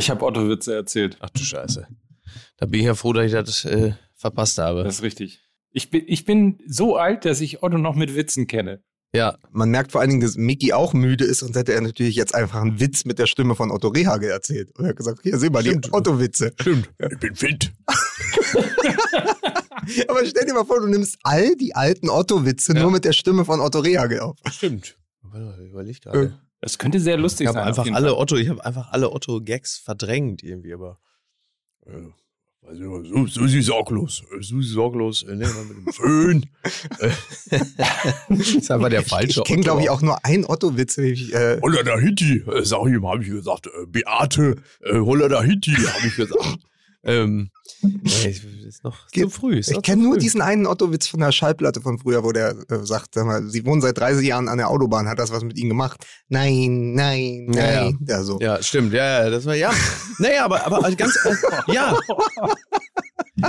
Ich habe Otto-Witze erzählt. Ach du Scheiße. Da bin ich ja froh, dass ich das äh, verpasst habe. Das ist richtig. Ich bin, ich bin so alt, dass ich Otto noch mit Witzen kenne. Ja. Man merkt vor allen Dingen, dass Mickey auch müde ist und hätte er natürlich jetzt einfach einen Witz mit der Stimme von Otto Rehagel erzählt. Und er hat gesagt, hier, seh mal, die Otto-Witze. Stimmt. Ich bin fit. Aber stell dir mal vor, du nimmst all die alten Otto-Witze Ja. nur mit der Stimme von Otto Rehagel auf. Stimmt. Warte mal, Überleg gerade. Das könnte sehr lustig Ich habe sein. einfach alle Fall. Otto, ich habe einfach alle Otto-Gags verdrängt irgendwie, aber. Äh, weiß nicht, so, sie sorglos. äh, sie sorglos. Äh, mal mit dem Föhn. Das ist einfach der falsche Ich kenne, glaube ich, auch nur einen Otto-Witz. nämlich, Äh, Holla da Hitti, äh, sag ich ihm, habe ich gesagt. Äh, Beate, äh, Holla da Hitti, habe ich gesagt. Ähm, ist noch zu früh. ist ich noch kenne nur diesen einen Otto-Witz von der Schallplatte von früher, wo der äh, sagt, sag mal, sie wohnen seit 30 Jahren an der Autobahn, hat das was mit ihnen gemacht? Nein, nein, nein. Ja, ja. Ja, so. Ja, stimmt, ja, ja, das war ja. Naja, aber, aber ganz äh, ja.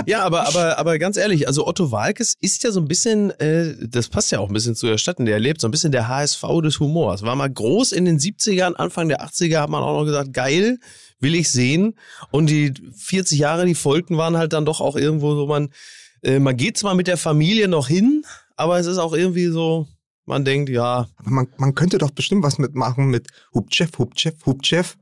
Ja, aber, aber, aber ganz ehrlich, also Otto Walkes ist ja so ein bisschen, äh, das passt ja auch ein bisschen zu der Stadt, in der er lebt, so ein bisschen der HSV des Humors. War mal groß in den 70ern, Anfang der 80er hat man auch noch gesagt, geil, will ich sehen. Und die 40 Jahre, die folgten, waren halt dann doch auch irgendwo so, man, äh, man geht zwar mit der Familie noch hin, aber es ist auch irgendwie so, man denkt, ja, man, man könnte doch bestimmt was mitmachen mit Hubchef, Hubchef, Hubchef,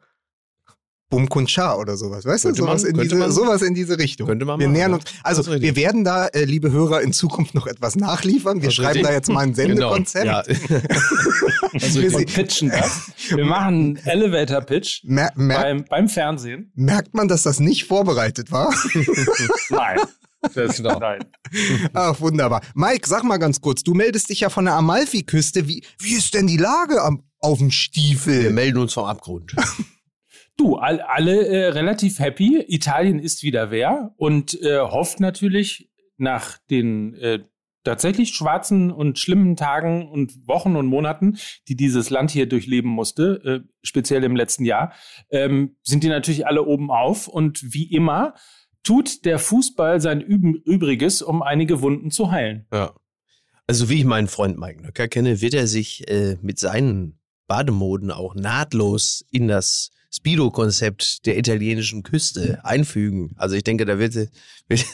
Bum Kuncha oder sowas. Weißt Könnte du, sowas, man- in diese, man- sowas in diese Richtung. könnte man wir machen, nähern uns, also wir werden da, äh, liebe Hörer, in Zukunft noch etwas nachliefern. Wir Das schreiben da jetzt mal ein Sendekonzept. Genau, ja. Also Wir wir sie- pitchen das. Wir machen einen Elevator-Pitch Mer mer beim, beim Fernsehen. merkt man, dass das nicht vorbereitet war? Nein. Das, Genau. Nein. Ach, wunderbar. Mike, sag mal ganz kurz, du meldest dich ja von der Amalfi-Küste. Wie, wie ist denn die Lage am, auf dem Wir Stiefel? melden uns vom Abgrund. Du, all, alle äh, relativ happy. Italien ist wieder wer und äh, hofft natürlich nach den äh, tatsächlich schwarzen und schlimmen Tagen und Wochen und Monaten, die dieses Land hier durchleben musste, äh, speziell im letzten Jahr, ähm, sind die natürlich alle oben auf und wie immer tut der Fußball sein Üben Übriges, um einige Wunden zu heilen. Ja. Also wie ich meinen Freund Mike Nöcker kenne, wird er sich äh, mit seinen Bademoden auch nahtlos in das Speedo-Konzept der italienischen Küste einfügen. Also ich denke, da wird, wird,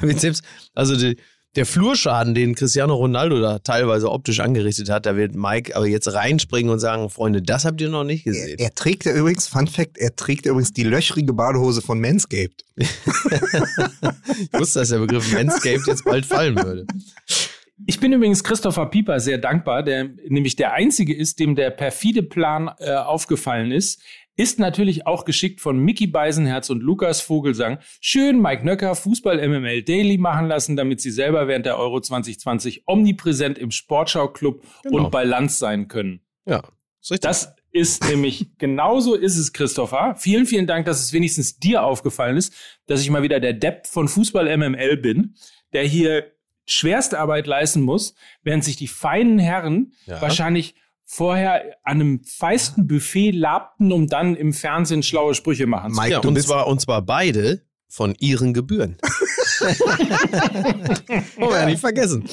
wird selbst, also die, der Flurschaden, den Cristiano Ronaldo da teilweise optisch angerichtet hat, da wird Mike aber jetzt reinspringen und sagen, Freunde, das habt ihr noch nicht Er, gesehen. er trägt ja übrigens, Fun Fact, er trägt ja übrigens die löchrige Badehose von Manscaped. Ich wusste, dass der Begriff Manscaped jetzt bald fallen würde. Ich bin übrigens Christopher Pieper sehr dankbar, der nämlich der einzige ist, dem der perfide Plan äh, aufgefallen ist. Ist natürlich auch geschickt von Mickey Beisenherz und Lukas Vogelsang. Schön Mike Nöcker Fußball MML Daily machen lassen, damit sie selber während der Euro 2020 omnipräsent im Sportschau-Club Genau. und bei Lanz sein können. Ja, ist richtig. Das ist nämlich, genauso ist es, Christopher. Vielen, vielen Dank, dass es wenigstens dir aufgefallen ist, dass ich mal wieder der Depp von Fußball MML bin, der hier schwerste Arbeit leisten muss, während sich die feinen Herren Ja. wahrscheinlich vorher an einem feisten Buffet labten, um dann im Fernsehen schlaue Sprüche machen zu Mike, ja, du und bist zwar, und zwar beide von ihren Gebühren. Wollen wir ja nicht vergessen.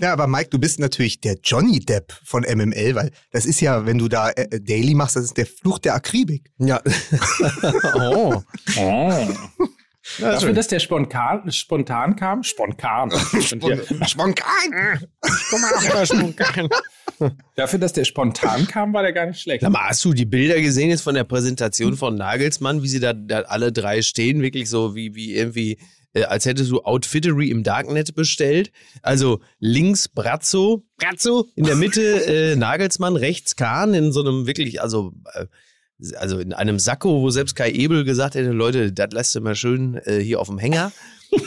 Ja, aber Mike, du bist natürlich der Johnny Depp von MML, weil das ist ja, wenn du da äh, Daily machst, das ist der Fluch der Akribik. Ja. oh. Oh. Ja, Dafür, schön. dass der spontan, spontan kam, spontan. Und hier, Spontan! dafür, dass der spontan kam, war der gar nicht schlecht. Sag mal, hast du die Bilder gesehen jetzt von der Präsentation von Nagelsmann, wie sie da, da alle drei stehen, wirklich so wie, wie irgendwie, äh, als hättest du Outfittery im Darknet bestellt. Also links Brazzo, Brazzo, in der Mitte äh, Nagelsmann, rechts Kahn in so einem wirklich, also äh, also in einem Sakko, wo selbst Kai Ebel gesagt hätte, Leute, das lässt du mal schön äh, hier auf dem Hänger.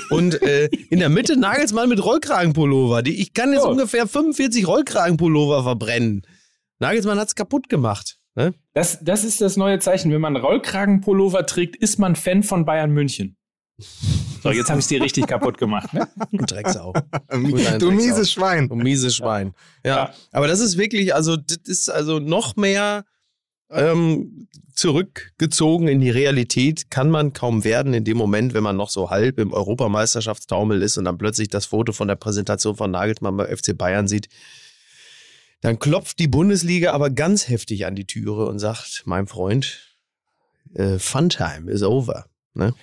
Und äh, in der Mitte Nagelsmann mit Rollkragenpullover. Die, ich kann jetzt Oh. ungefähr 45 Rollkragenpullover verbrennen. Nagelsmann hat's kaputt gemacht. Ne? Das, das ist das neue Zeichen. Wenn man Rollkragenpullover trägt, ist man Fan von Bayern München. So, jetzt habe ich dir richtig kaputt gemacht. Ne? Du Drecksau. Du Drecksau. mieses Schwein. Du mieses Schwein. Ja. Ja. Aber das ist wirklich, also, das ist also noch mehr ähm, zurückgezogen in die Realität kann man kaum werden in dem Moment, wenn man noch so halb im Europameisterschaftstaumel ist und dann plötzlich das Foto von der Präsentation von Nagelsmann bei FC Bayern sieht. Dann klopft die Bundesliga aber ganz heftig an die Türe und sagt, mein Freund, äh, Funtime is over. Ne?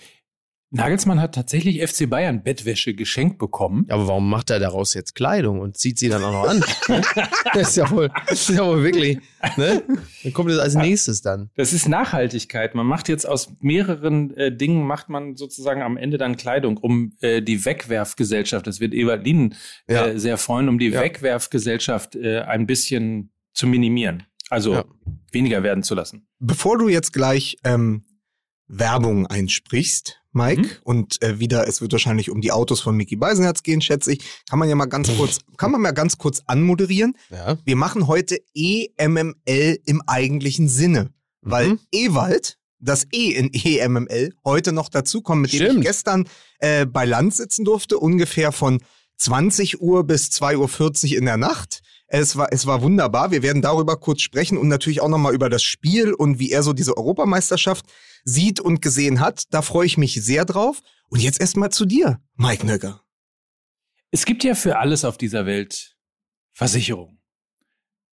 Nagelsmann hat tatsächlich FC Bayern Bettwäsche geschenkt bekommen. Aber warum macht er daraus jetzt Kleidung und zieht sie dann auch noch an? ne? das ist ja wohl, das ist ja wohl wirklich. Ne? Dann kommt das als nächstes dann. Das ist Nachhaltigkeit. Man macht jetzt aus mehreren äh, Dingen macht man sozusagen am Ende dann Kleidung, um äh, die Wegwerfgesellschaft, das wird Ewald Lien äh, Ja. sehr freuen, um die Ja. Wegwerfgesellschaft äh, ein bisschen zu minimieren. Also Ja. weniger werden zu lassen. Bevor du jetzt gleich ähm, Werbung einsprichst, Mike, Mhm. und äh, wieder, es wird wahrscheinlich um die Autos von Mickey Beisenherz gehen, schätze ich, kann man ja mal ganz kurz, kann man mal ganz kurz anmoderieren. Ja. Wir machen heute EMML im eigentlichen Sinne, weil Mhm. Ewald, das E in EMML, heute noch dazukommt, mit dem Stimmt. ich gestern äh, bei Land sitzen durfte, ungefähr von 20 Uhr bis 2.40 Uhr in der Nacht. Es war, es war wunderbar. Wir werden darüber kurz sprechen und natürlich auch nochmal über das Spiel und wie er so diese Europameisterschaft sieht und gesehen hat. Da freue ich mich sehr drauf. Und jetzt erstmal zu dir, Mike Nöcker. Es gibt ja für alles auf dieser Welt Versicherung.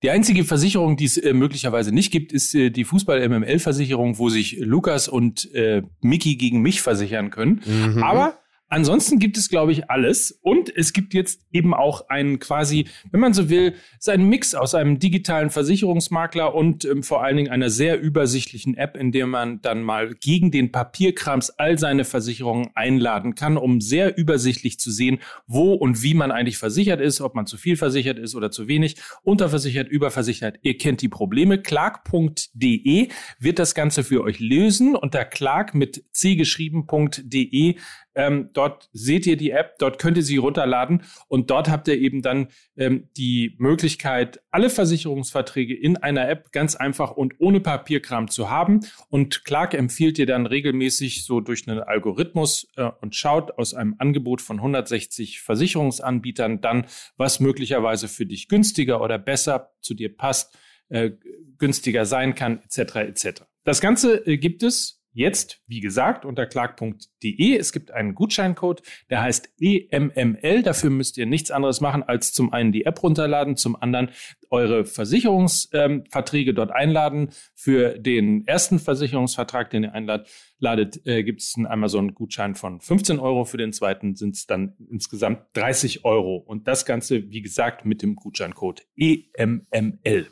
Die einzige Versicherung, die es äh, möglicherweise nicht gibt, ist äh, die Fußball-MML-Versicherung, wo sich Lukas und äh, Mickey gegen mich versichern können. Mhm. Aber ansonsten gibt es, glaube ich, alles. Und es gibt jetzt eben auch einen quasi, wenn man so will, ein Mix aus einem digitalen Versicherungsmakler und ähm, vor allen Dingen einer sehr übersichtlichen App, in der man dann mal gegen den Papierkrams all seine Versicherungen einladen kann, um sehr übersichtlich zu sehen, wo und wie man eigentlich versichert ist, ob man zu viel versichert ist oder zu wenig, unterversichert, überversichert. Ihr kennt die Probleme. Clark.de wird das Ganze für euch lösen. Unter clark mit c geschrieben.de ähm, dort seht ihr die App, dort könnt ihr sie runterladen und dort habt ihr eben dann ähm, die Möglichkeit, alle Versicherungsverträge in einer App ganz einfach und ohne Papierkram zu haben. Und Clark empfiehlt dir dann regelmäßig so durch einen Algorithmus äh, und schaut aus einem Angebot von 160 Versicherungsanbietern dann, was möglicherweise für dich günstiger oder besser zu dir passt, äh, günstiger sein kann, etc. etc. Das Ganze äh, gibt es jetzt, wie gesagt, unter clark.de. Es gibt einen Gutscheincode, der heißt EMML. Dafür müsst ihr nichts anderes machen, als zum einen die App runterladen, zum anderen eure Versicherungsverträge ähm, dort einladen. Für den ersten Versicherungsvertrag, den ihr einladet, ladet, äh, gibt es einen Amazon-Gutschein von 15 Euro. Für den zweiten sind es dann insgesamt 30 Euro. Und das Ganze, wie gesagt, mit dem Gutscheincode EMML.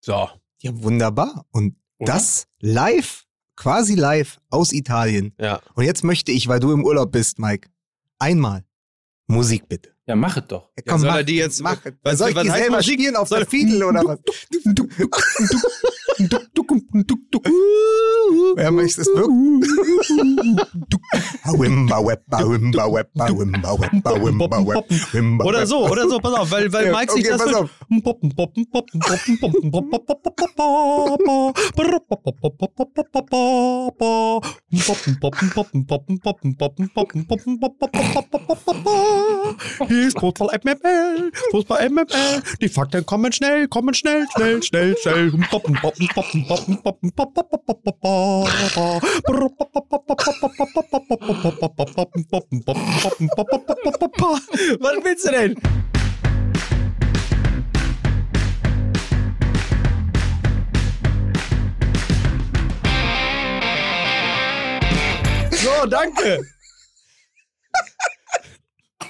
So. Ja, wunderbar. Und Oder? das live, quasi live aus Italien. Ja. Und jetzt möchte ich, weil du im Urlaub bist, Mike, einmal Musik bitte. Ja, mach es doch. Ja, Ja, soll er die jetzt- mach was- soll ich was die heißt selber Musik? spielen auf Soll- der Fiedel oder was? Ja, möchtest es wirklich? Oder so, oder so, pass auf, weil, weil Mike sich das... Hier ist Fußball MML, Fußball MML, die Fakten kommen schnell, kommen schnell, schnell, schnell, schnell. Was willst du denn? So, danke.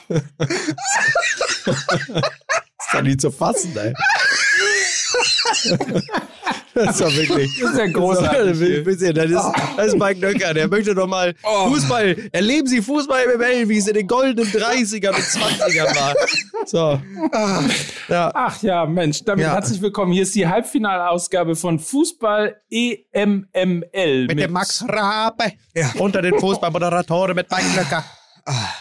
ist doch nicht zu fassen, ey. Das ist doch wirklich. Das ist ja großartig. Das ist, das ist, das ist Mike Nöcker. Der möchte doch mal Fußball. Erleben Sie Fußball im ML, wie es in den goldenen 30er und 20ern war. So. Ja. Ach ja, Mensch, damit Ja. herzlich willkommen. Hier ist die Halbfinalausgabe von Fußball EMML. Mit dem Max Rabe. Ja. Unter den Fußballmoderatoren mit Mike Nöcker.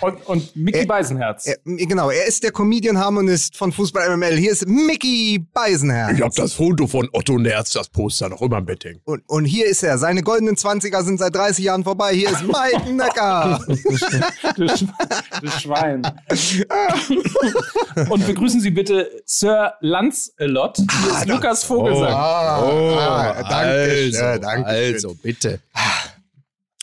Und, und Mickey Äh, Beisenherz. Er, genau, er ist der Comedian-Harmonist von Fußball MML. Hier ist Mickey Beisenherz. Ich hab das Foto von Otto Nerz, das Poster, noch immer im Bett hängen. Und, und hier ist er. Seine goldenen 20er sind seit 30 Jahren vorbei. Hier ist Mike Nöcker. Du, Sch du Schwein. und begrüßen Sie bitte Sir Lancelot. Hier ist Lukas Vogelsang. Ah, ah, danke also, schön, danke schön. also, bitte.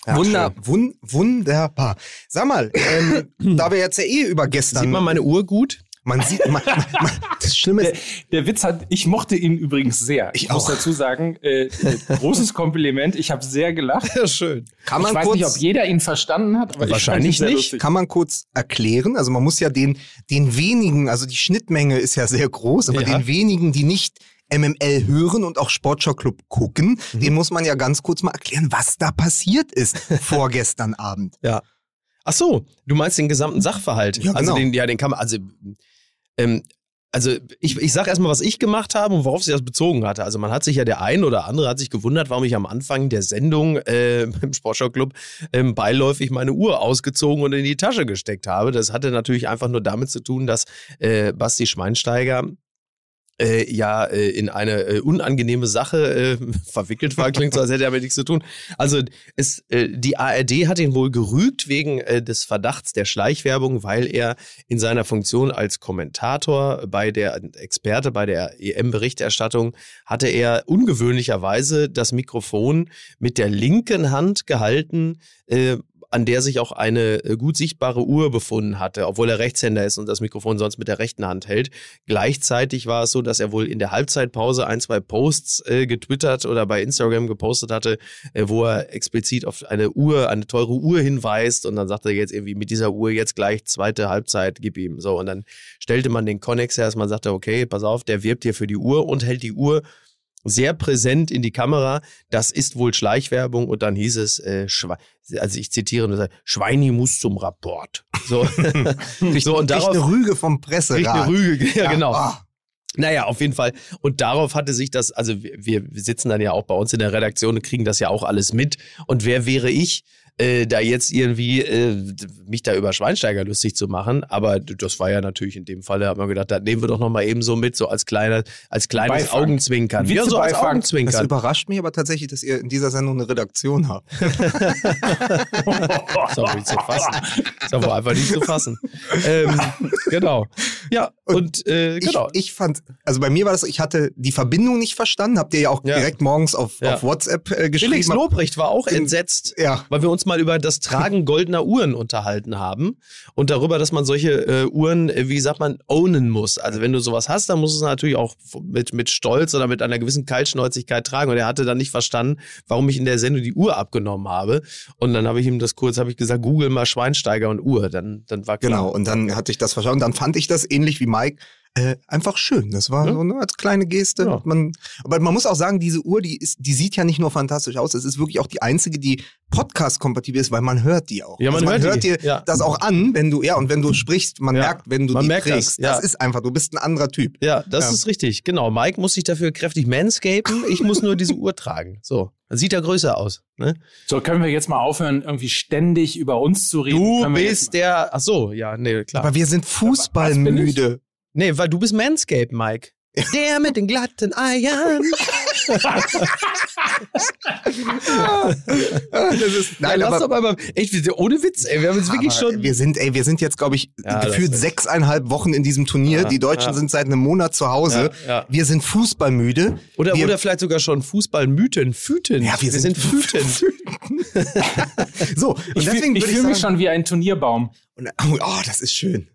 Wunder, wun, wunderbar. Sag mal, ähm, da wir jetzt ja eh über gestern. Sieht man meine Uhr gut? Man sieht, man, man, das Schlimme Der, ist, der Witz hat, ich mochte ihn übrigens sehr. Ich muss auch. dazu sagen, äh, äh, großes Kompliment. Ich habe sehr gelacht. Ja, schön. kann Ich man weiß kurz, nicht, ob jeder ihn verstanden hat, aber Wahrscheinlich ich nicht. lustig. kann man kurz erklären? Also man muss ja den, den wenigen, also die Schnittmenge ist ja sehr groß, aber Ja. den wenigen, die nicht MML hören und auch Sportschau Club gucken, Mhm. den muss man ja ganz kurz mal erklären, was da passiert ist vorgestern Abend. Ja. Ach so, du meinst den gesamten Sachverhalt. Ja, Also genau. den, ja, den kann man, also, ähm, also ich, ich sag erstmal, was ich gemacht habe und worauf sich das bezogen hatte. Also man hat sich ja, der ein oder andere hat sich gewundert, warum ich am Anfang der Sendung äh, im Sportschau-Club ähm, beiläufig meine Uhr ausgezogen und in die Tasche gesteckt habe. Das hatte natürlich einfach nur damit zu tun, dass äh, Basti Schweinsteiger äh, ja äh, in eine äh, unangenehme Sache äh, verwickelt war. Klingt so, als hätte er damit nichts zu tun. Also es, äh, die ARD hat ihn wohl gerügt wegen äh, des Verdachts der Schleichwerbung, weil er in seiner Funktion als Kommentator bei der Experte bei der EM-Berichterstattung hatte er ungewöhnlicherweise das Mikrofon mit der linken Hand gehalten. An der sich auch eine äh, gut sichtbare Uhr befunden hatte, obwohl er Rechtshänder ist und das Mikrofon sonst mit der rechten Hand hält. Gleichzeitig war es so, dass er wohl in der Halbzeitpause ein, zwei Posts äh, getwittert oder bei Instagram gepostet hatte, äh, wo er explizit auf eine Uhr, eine teure Uhr hinweist und dann sagte er jetzt irgendwie mit dieser Uhr jetzt gleich zweite Halbzeit, gib ihm. So, und dann stellte man den Connex her, dass man sagte, okay, pass auf, der wirbt hier für die Uhr und hält die Uhr sehr präsent in die Kamera. Das ist wohl Schleichwerbung und dann hieß es, äh, also ich zitiere, nur, Schweini muss zum Rapport. So, so und darauf eine Rüge vom Presserat. eine Rüge, ja, genau. ah. Naja, auf jeden Fall. Und darauf hatte sich das, also wir, wir sitzen dann ja auch bei uns in der Redaktion und kriegen das ja auch alles mit. Und wer wäre ich, äh, da jetzt irgendwie äh, mich da über Schweinsteiger lustig zu machen? Aber das war ja natürlich in dem Fall, da hat man gedacht, da nehmen wir doch nochmal eben so mit, so als kleiner, als kleines Beifang. Augenzwinkern. Witze Ja, so als Beifang. Das Augenzwinkern. überrascht mich aber tatsächlich, dass ihr in dieser Sendung eine Redaktion habt. Ist doch nicht zu fassen. Ist doch wohl einfach nicht zu fassen. ähm, genau. Ja, und äh, genau. Ich, ich fand, also bei mir war das, ich hatte die Verbindung nicht verstanden, habt ihr ja auch Ja. direkt morgens auf, Ja. auf WhatsApp äh, Felix geschrieben. Lobrecht war auch In- entsetzt. Ja. weil wir uns mal über das Tragen goldener Uhren unterhalten haben und darüber, dass man solche äh, Uhren, äh, wie sagt man, ownen muss. Also wenn du sowas hast, dann musst du es natürlich auch mit, mit Stolz oder mit einer gewissen Kaltschnäuzigkeit tragen. Und er hatte dann nicht verstanden, warum ich in der Sendung die Uhr abgenommen habe. Und dann habe ich ihm das kurz, habe ich gesagt, google mal Schweinsteiger und Uhr. Dann, dann war klar. Genau, und dann hatte ich das verstanden. Dann fand ich das ähnlich wie Mike. Äh, einfach schön. Das war Ja. so ne, als kleine Geste. Ja. Man, aber man muss auch sagen, diese Uhr, die ist, die sieht ja nicht nur fantastisch aus. Es ist wirklich auch die einzige, die Podcast-kompatibel ist, weil man hört die auch. Ja, man also man hört hört, dir ja. das auch an, wenn du ja und wenn du sprichst, man Ja. merkt, wenn du Man die merkt das, trägst. ja. Das ist einfach. Du bist ein anderer Typ. Ja, das Ja. ist richtig. Genau. Mike muss sich dafür kräftig manscapen. Ich muss nur diese Uhr tragen. So. Dann sieht er größer aus. Ne? So, können wir jetzt mal aufhören, irgendwie ständig über uns zu reden? Du bist der. Ach so, ja, nee, klar. Aber wir sind Fußballmüde. Nee, weil du bist Manscape, Mike. Der mit den glatten Eiern. das ist, Nein, lass doch mal, echt, ohne Witz, ey, wir haben jetzt wirklich Aber schon. Wir sind, ey, wir sind jetzt, glaube ich, Ja, gefühlt sechseinhalb Wochen in diesem Turnier. Ja, Die Deutschen ja. sind seit einem Monat zu Hause. Ja, ja. Wir sind fußballmüde. Oder, wir, oder vielleicht sogar schon Fußballmythen, Füten. Ja, wir sind Füten. so, und Ich, deswegen fühl- ich würde ich fühle mich schon wie ein Turnierbaum. und, oh, das ist schön.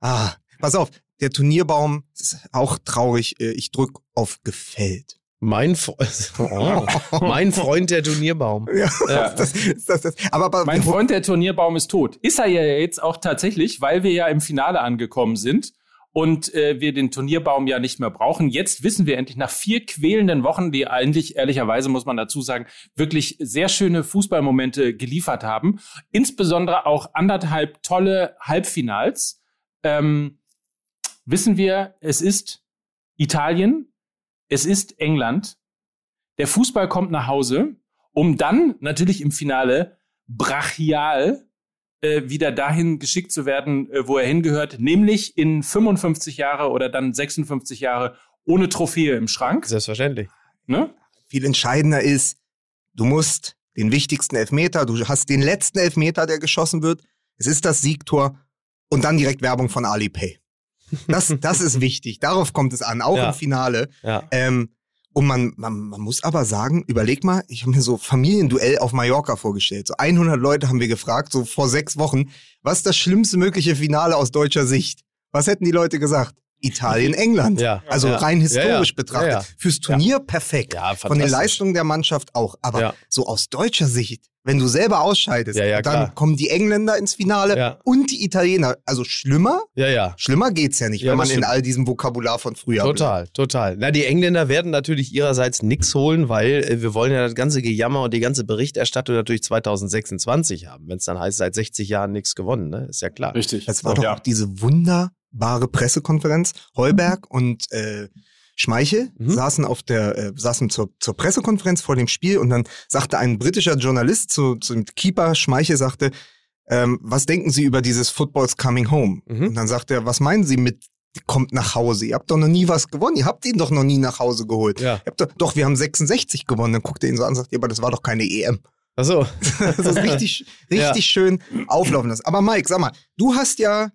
Ah, pass auf, der Turnierbaum ist auch traurig. Äh, Ich drück auf gefällt. Mein, Fre oh, mein Freund der Turnierbaum. Ja, Ja. das, das, das, aber, aber Mein Freund, der Turnierbaum ist tot. Ist er ja jetzt auch tatsächlich, weil wir ja im Finale angekommen sind und äh, wir den Turnierbaum ja nicht mehr brauchen. Jetzt wissen wir endlich nach vier quälenden Wochen, die eigentlich, ehrlicherweise muss man dazu sagen, wirklich sehr schöne Fußballmomente geliefert haben. Insbesondere auch anderthalb tolle Halbfinals. Ähm, wissen wir, es ist Italien, es ist England. Der Fußball kommt nach Hause, um dann natürlich im Finale brachial äh, wieder dahin geschickt zu werden, äh, wo er hingehört, nämlich in 55 Jahre oder dann 56 Jahre ohne Trophäe im Schrank. Selbstverständlich. Ne? viel entscheidender ist, du musst den wichtigsten Elfmeter, du hast den letzten Elfmeter, der geschossen wird. Es ist das Siegtor und dann direkt Werbung von Alipay. Das, das ist wichtig. Darauf kommt es an, auch Ja. im Finale. Ja. Ähm, und man, man, man muss aber sagen, überleg mal, ich habe mir so Familienduell auf Mallorca vorgestellt. So 100 Leute haben wir gefragt, so vor sechs Wochen, was ist das schlimmste mögliche Finale aus deutscher Sicht? was hätten die Leute gesagt? Italien, England. Ja. Also Ja. rein historisch Ja, betrachtet. Fürs Turnier perfekt. Von den. Leistungen der Mannschaft auch. Aber so aus deutscher Sicht, wenn du selber ausscheidest, Ja, ja, dann klar. kommen die Engländer ins Finale Ja. und die Italiener. Also schlimmer, Ja, ja. schlimmer geht's ja nicht, Ja, wenn man in all diesem Vokabular von früher bleibt. Total, total. Na, die Engländer werden natürlich ihrerseits nichts holen, weil äh, wir wollen ja das ganze Gejammer und die ganze Berichterstattung natürlich 2026 haben, wenn es dann heißt, seit 60 Jahren nichts gewonnen, ne? Ist ja klar. Richtig. Das war doch auch diese wunderbare Pressekonferenz. Heuberg und äh, Schmeichel Mhm. saßen auf der, äh, saßen zur, zur Pressekonferenz vor dem Spiel und dann sagte ein britischer Journalist zu, zum Keeper Schmeichel sagte, ähm, was denken Sie über dieses Football's Coming Home? Mhm. Und dann sagt er, was meinen Sie mit kommt nach Hause? Ihr habt doch noch nie was gewonnen. Ihr habt ihn doch noch nie nach Hause geholt. Ja. Ihr habt doch, doch, wir haben 66 gewonnen. Dann guckt er ihn so an und sagt, ja, aber das war doch keine EM. Achso. Das ist richtig, richtig Ja. schön auflaufen lassen. Aber Mike, sag mal, du hast ja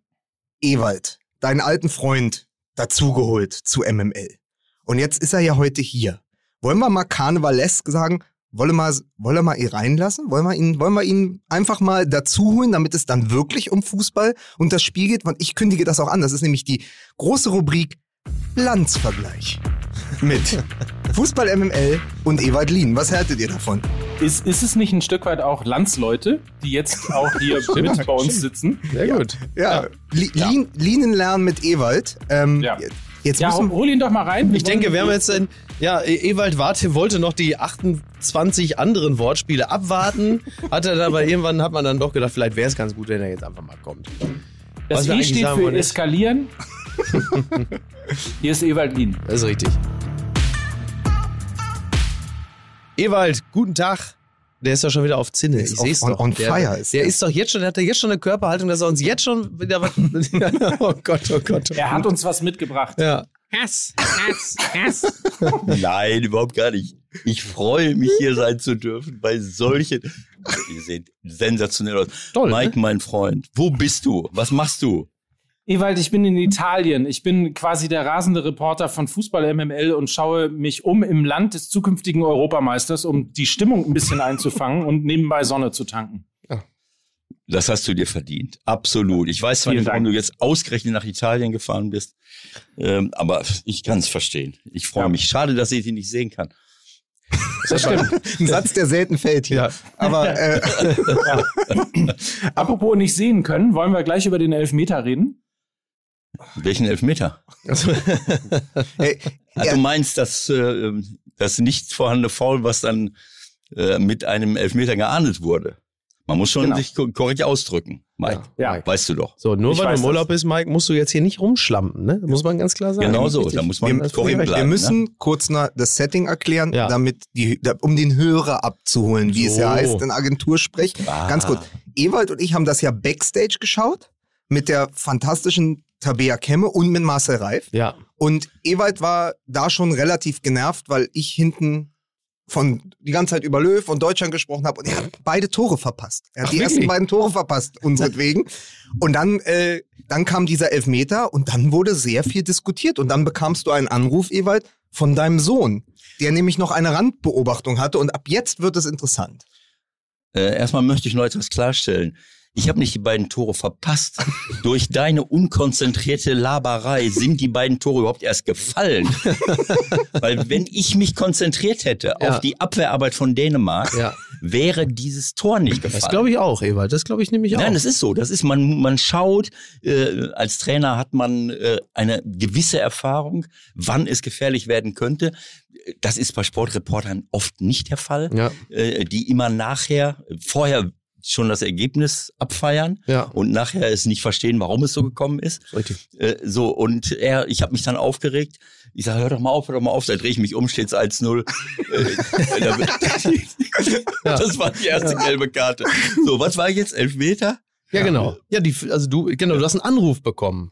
Ewald, deinen alten Freund, dazugeholt zu MML. Und jetzt ist er ja heute hier. Wollen wir mal Karnevalesk sagen, wollen wir mal, wollen wir mal ihn reinlassen? Wollen wir ihn, wollen wir ihn einfach mal dazuholen, damit es dann wirklich um Fußball und das Spiel geht? Und ich kündige das auch an. Das ist nämlich die große Rubrik Landsvergleich mit Fußball MML und Ewald Lien. Was haltet ihr davon? Ist, ist es nicht ein Stück weit auch Landsleute, die jetzt auch hier mit bei uns sitzen? Sehr gut. Ja, Li Lien, Lienen lernen mit Ewald. Ähm, Ja. Jetzt Ja, müssen, hol ihn doch mal rein. Ich denke, wir haben jetzt ein, ja, E- Ewald Warte wollte noch die 28 anderen Wortspiele abwarten, hat er dann aber irgendwann hat man dann doch gedacht, vielleicht wäre es ganz gut, wenn er jetzt einfach mal kommt. Das eigentlich steht für wollen eskalieren. Hier ist Ewald Lien. Das ist richtig. Ewald, guten Tag. Der ist doch schon wieder auf Zinne. Der ist Ich sehe es on- doch. on der, fire ist der der. ist doch jetzt schon, der hat ja jetzt schon eine Körperhaltung, dass er uns jetzt schon wieder was. oh Gott, oh Gott. Oh Er hat uns was mitgebracht. Ja. Hass, Hass, Hass. Nein, überhaupt gar nicht. Ich freue mich, hier sein zu dürfen bei solchen. Ihr seht sensationell aus. Toll, ne? Mike, mein Freund, wo bist du? Was machst du? Ewald, ich bin in Italien. Ich bin quasi der rasende Reporter von Fußball MML und schaue mich um im Land des zukünftigen Europameisters, um die Stimmung ein bisschen einzufangen und nebenbei Sonne zu tanken. Das hast du dir verdient. Absolut. Ich weiß zwar nicht, warum du jetzt ausgerechnet nach Italien gefahren bist, ähm, aber ich kann es verstehen. Ich freue Ja. mich. Schade, dass ich dich nicht sehen kann. Das stimmt. ein Satz, der selten fällt hier. Ja. Aber äh, Apropos nicht sehen können, wollen wir gleich über den Elfmeter reden? Welchen Elfmeter? hey, Ah, Ja. Du meinst das, äh, das nicht vorhandene Foul, was dann äh, mit einem Elfmeter geahndet wurde. Man muss schon Genau. sich ko- korrekt ausdrücken, Mike. Ja. Weißt du doch. So, nur Ich weil du im. Urlaub bist, Mike, musst du jetzt hier nicht rumschlampen, ne? Das muss man ganz klar sagen. Genau so. Da muss man wir, korrekt wir, bleiben. wir ne? müssen kurz noch das Setting erklären, Ja. damit die, da, um den Hörer abzuholen, wie es ja So. heißt in Agentursprech. Ah. Ganz kurz. Ewald und ich haben das ja Backstage geschaut mit der fantastischen Tabea Kemme und mit Marcel Reif. Ja. Und Ewald war da schon relativ genervt, weil ich hinten von die ganze Zeit über Löw und Deutschland gesprochen habe und er hat beide Tore verpasst. Er hat Ach, die ersten wirklich? beiden Tore verpasst, unseretwegen. und dann, äh, dann kam dieser Elfmeter und dann wurde sehr viel diskutiert. Und dann bekamst du einen Anruf, Ewald, von deinem Sohn, der nämlich noch eine Randbeobachtung hatte. Und ab jetzt wird es interessant. Äh, erstmal möchte ich noch etwas klarstellen. Ich habe nicht die beiden Tore verpasst. Durch deine unkonzentrierte Laberei sind die beiden Tore überhaupt erst gefallen. Weil wenn ich mich konzentriert hätte Ja. auf die Abwehrarbeit von Dänemark, Ja. wäre dieses Tor nicht gefallen. Das glaube ich auch, Ewald. Das glaube ich nämlich auch. Nein, das ist so. Das ist man. Man schaut. Äh, als Trainer hat man äh, eine gewisse Erfahrung, wann es gefährlich werden könnte. Das ist bei Sportreportern oft nicht der Fall. ja, Äh, die immer nachher, vorher schon das Ergebnis abfeiern ja. und nachher es nicht verstehen, warum es so gekommen ist. Äh, so und er, ich habe mich dann aufgeregt. Ich sage, hör doch mal auf, hör doch mal auf. Da drehe ich mich um, 1-0. Da wird- Ja. Das war die erste gelbe Karte. So, was war jetzt? Elfmeter? Ja, genau. Ja, die, also du, genau, du hast einen Anruf bekommen.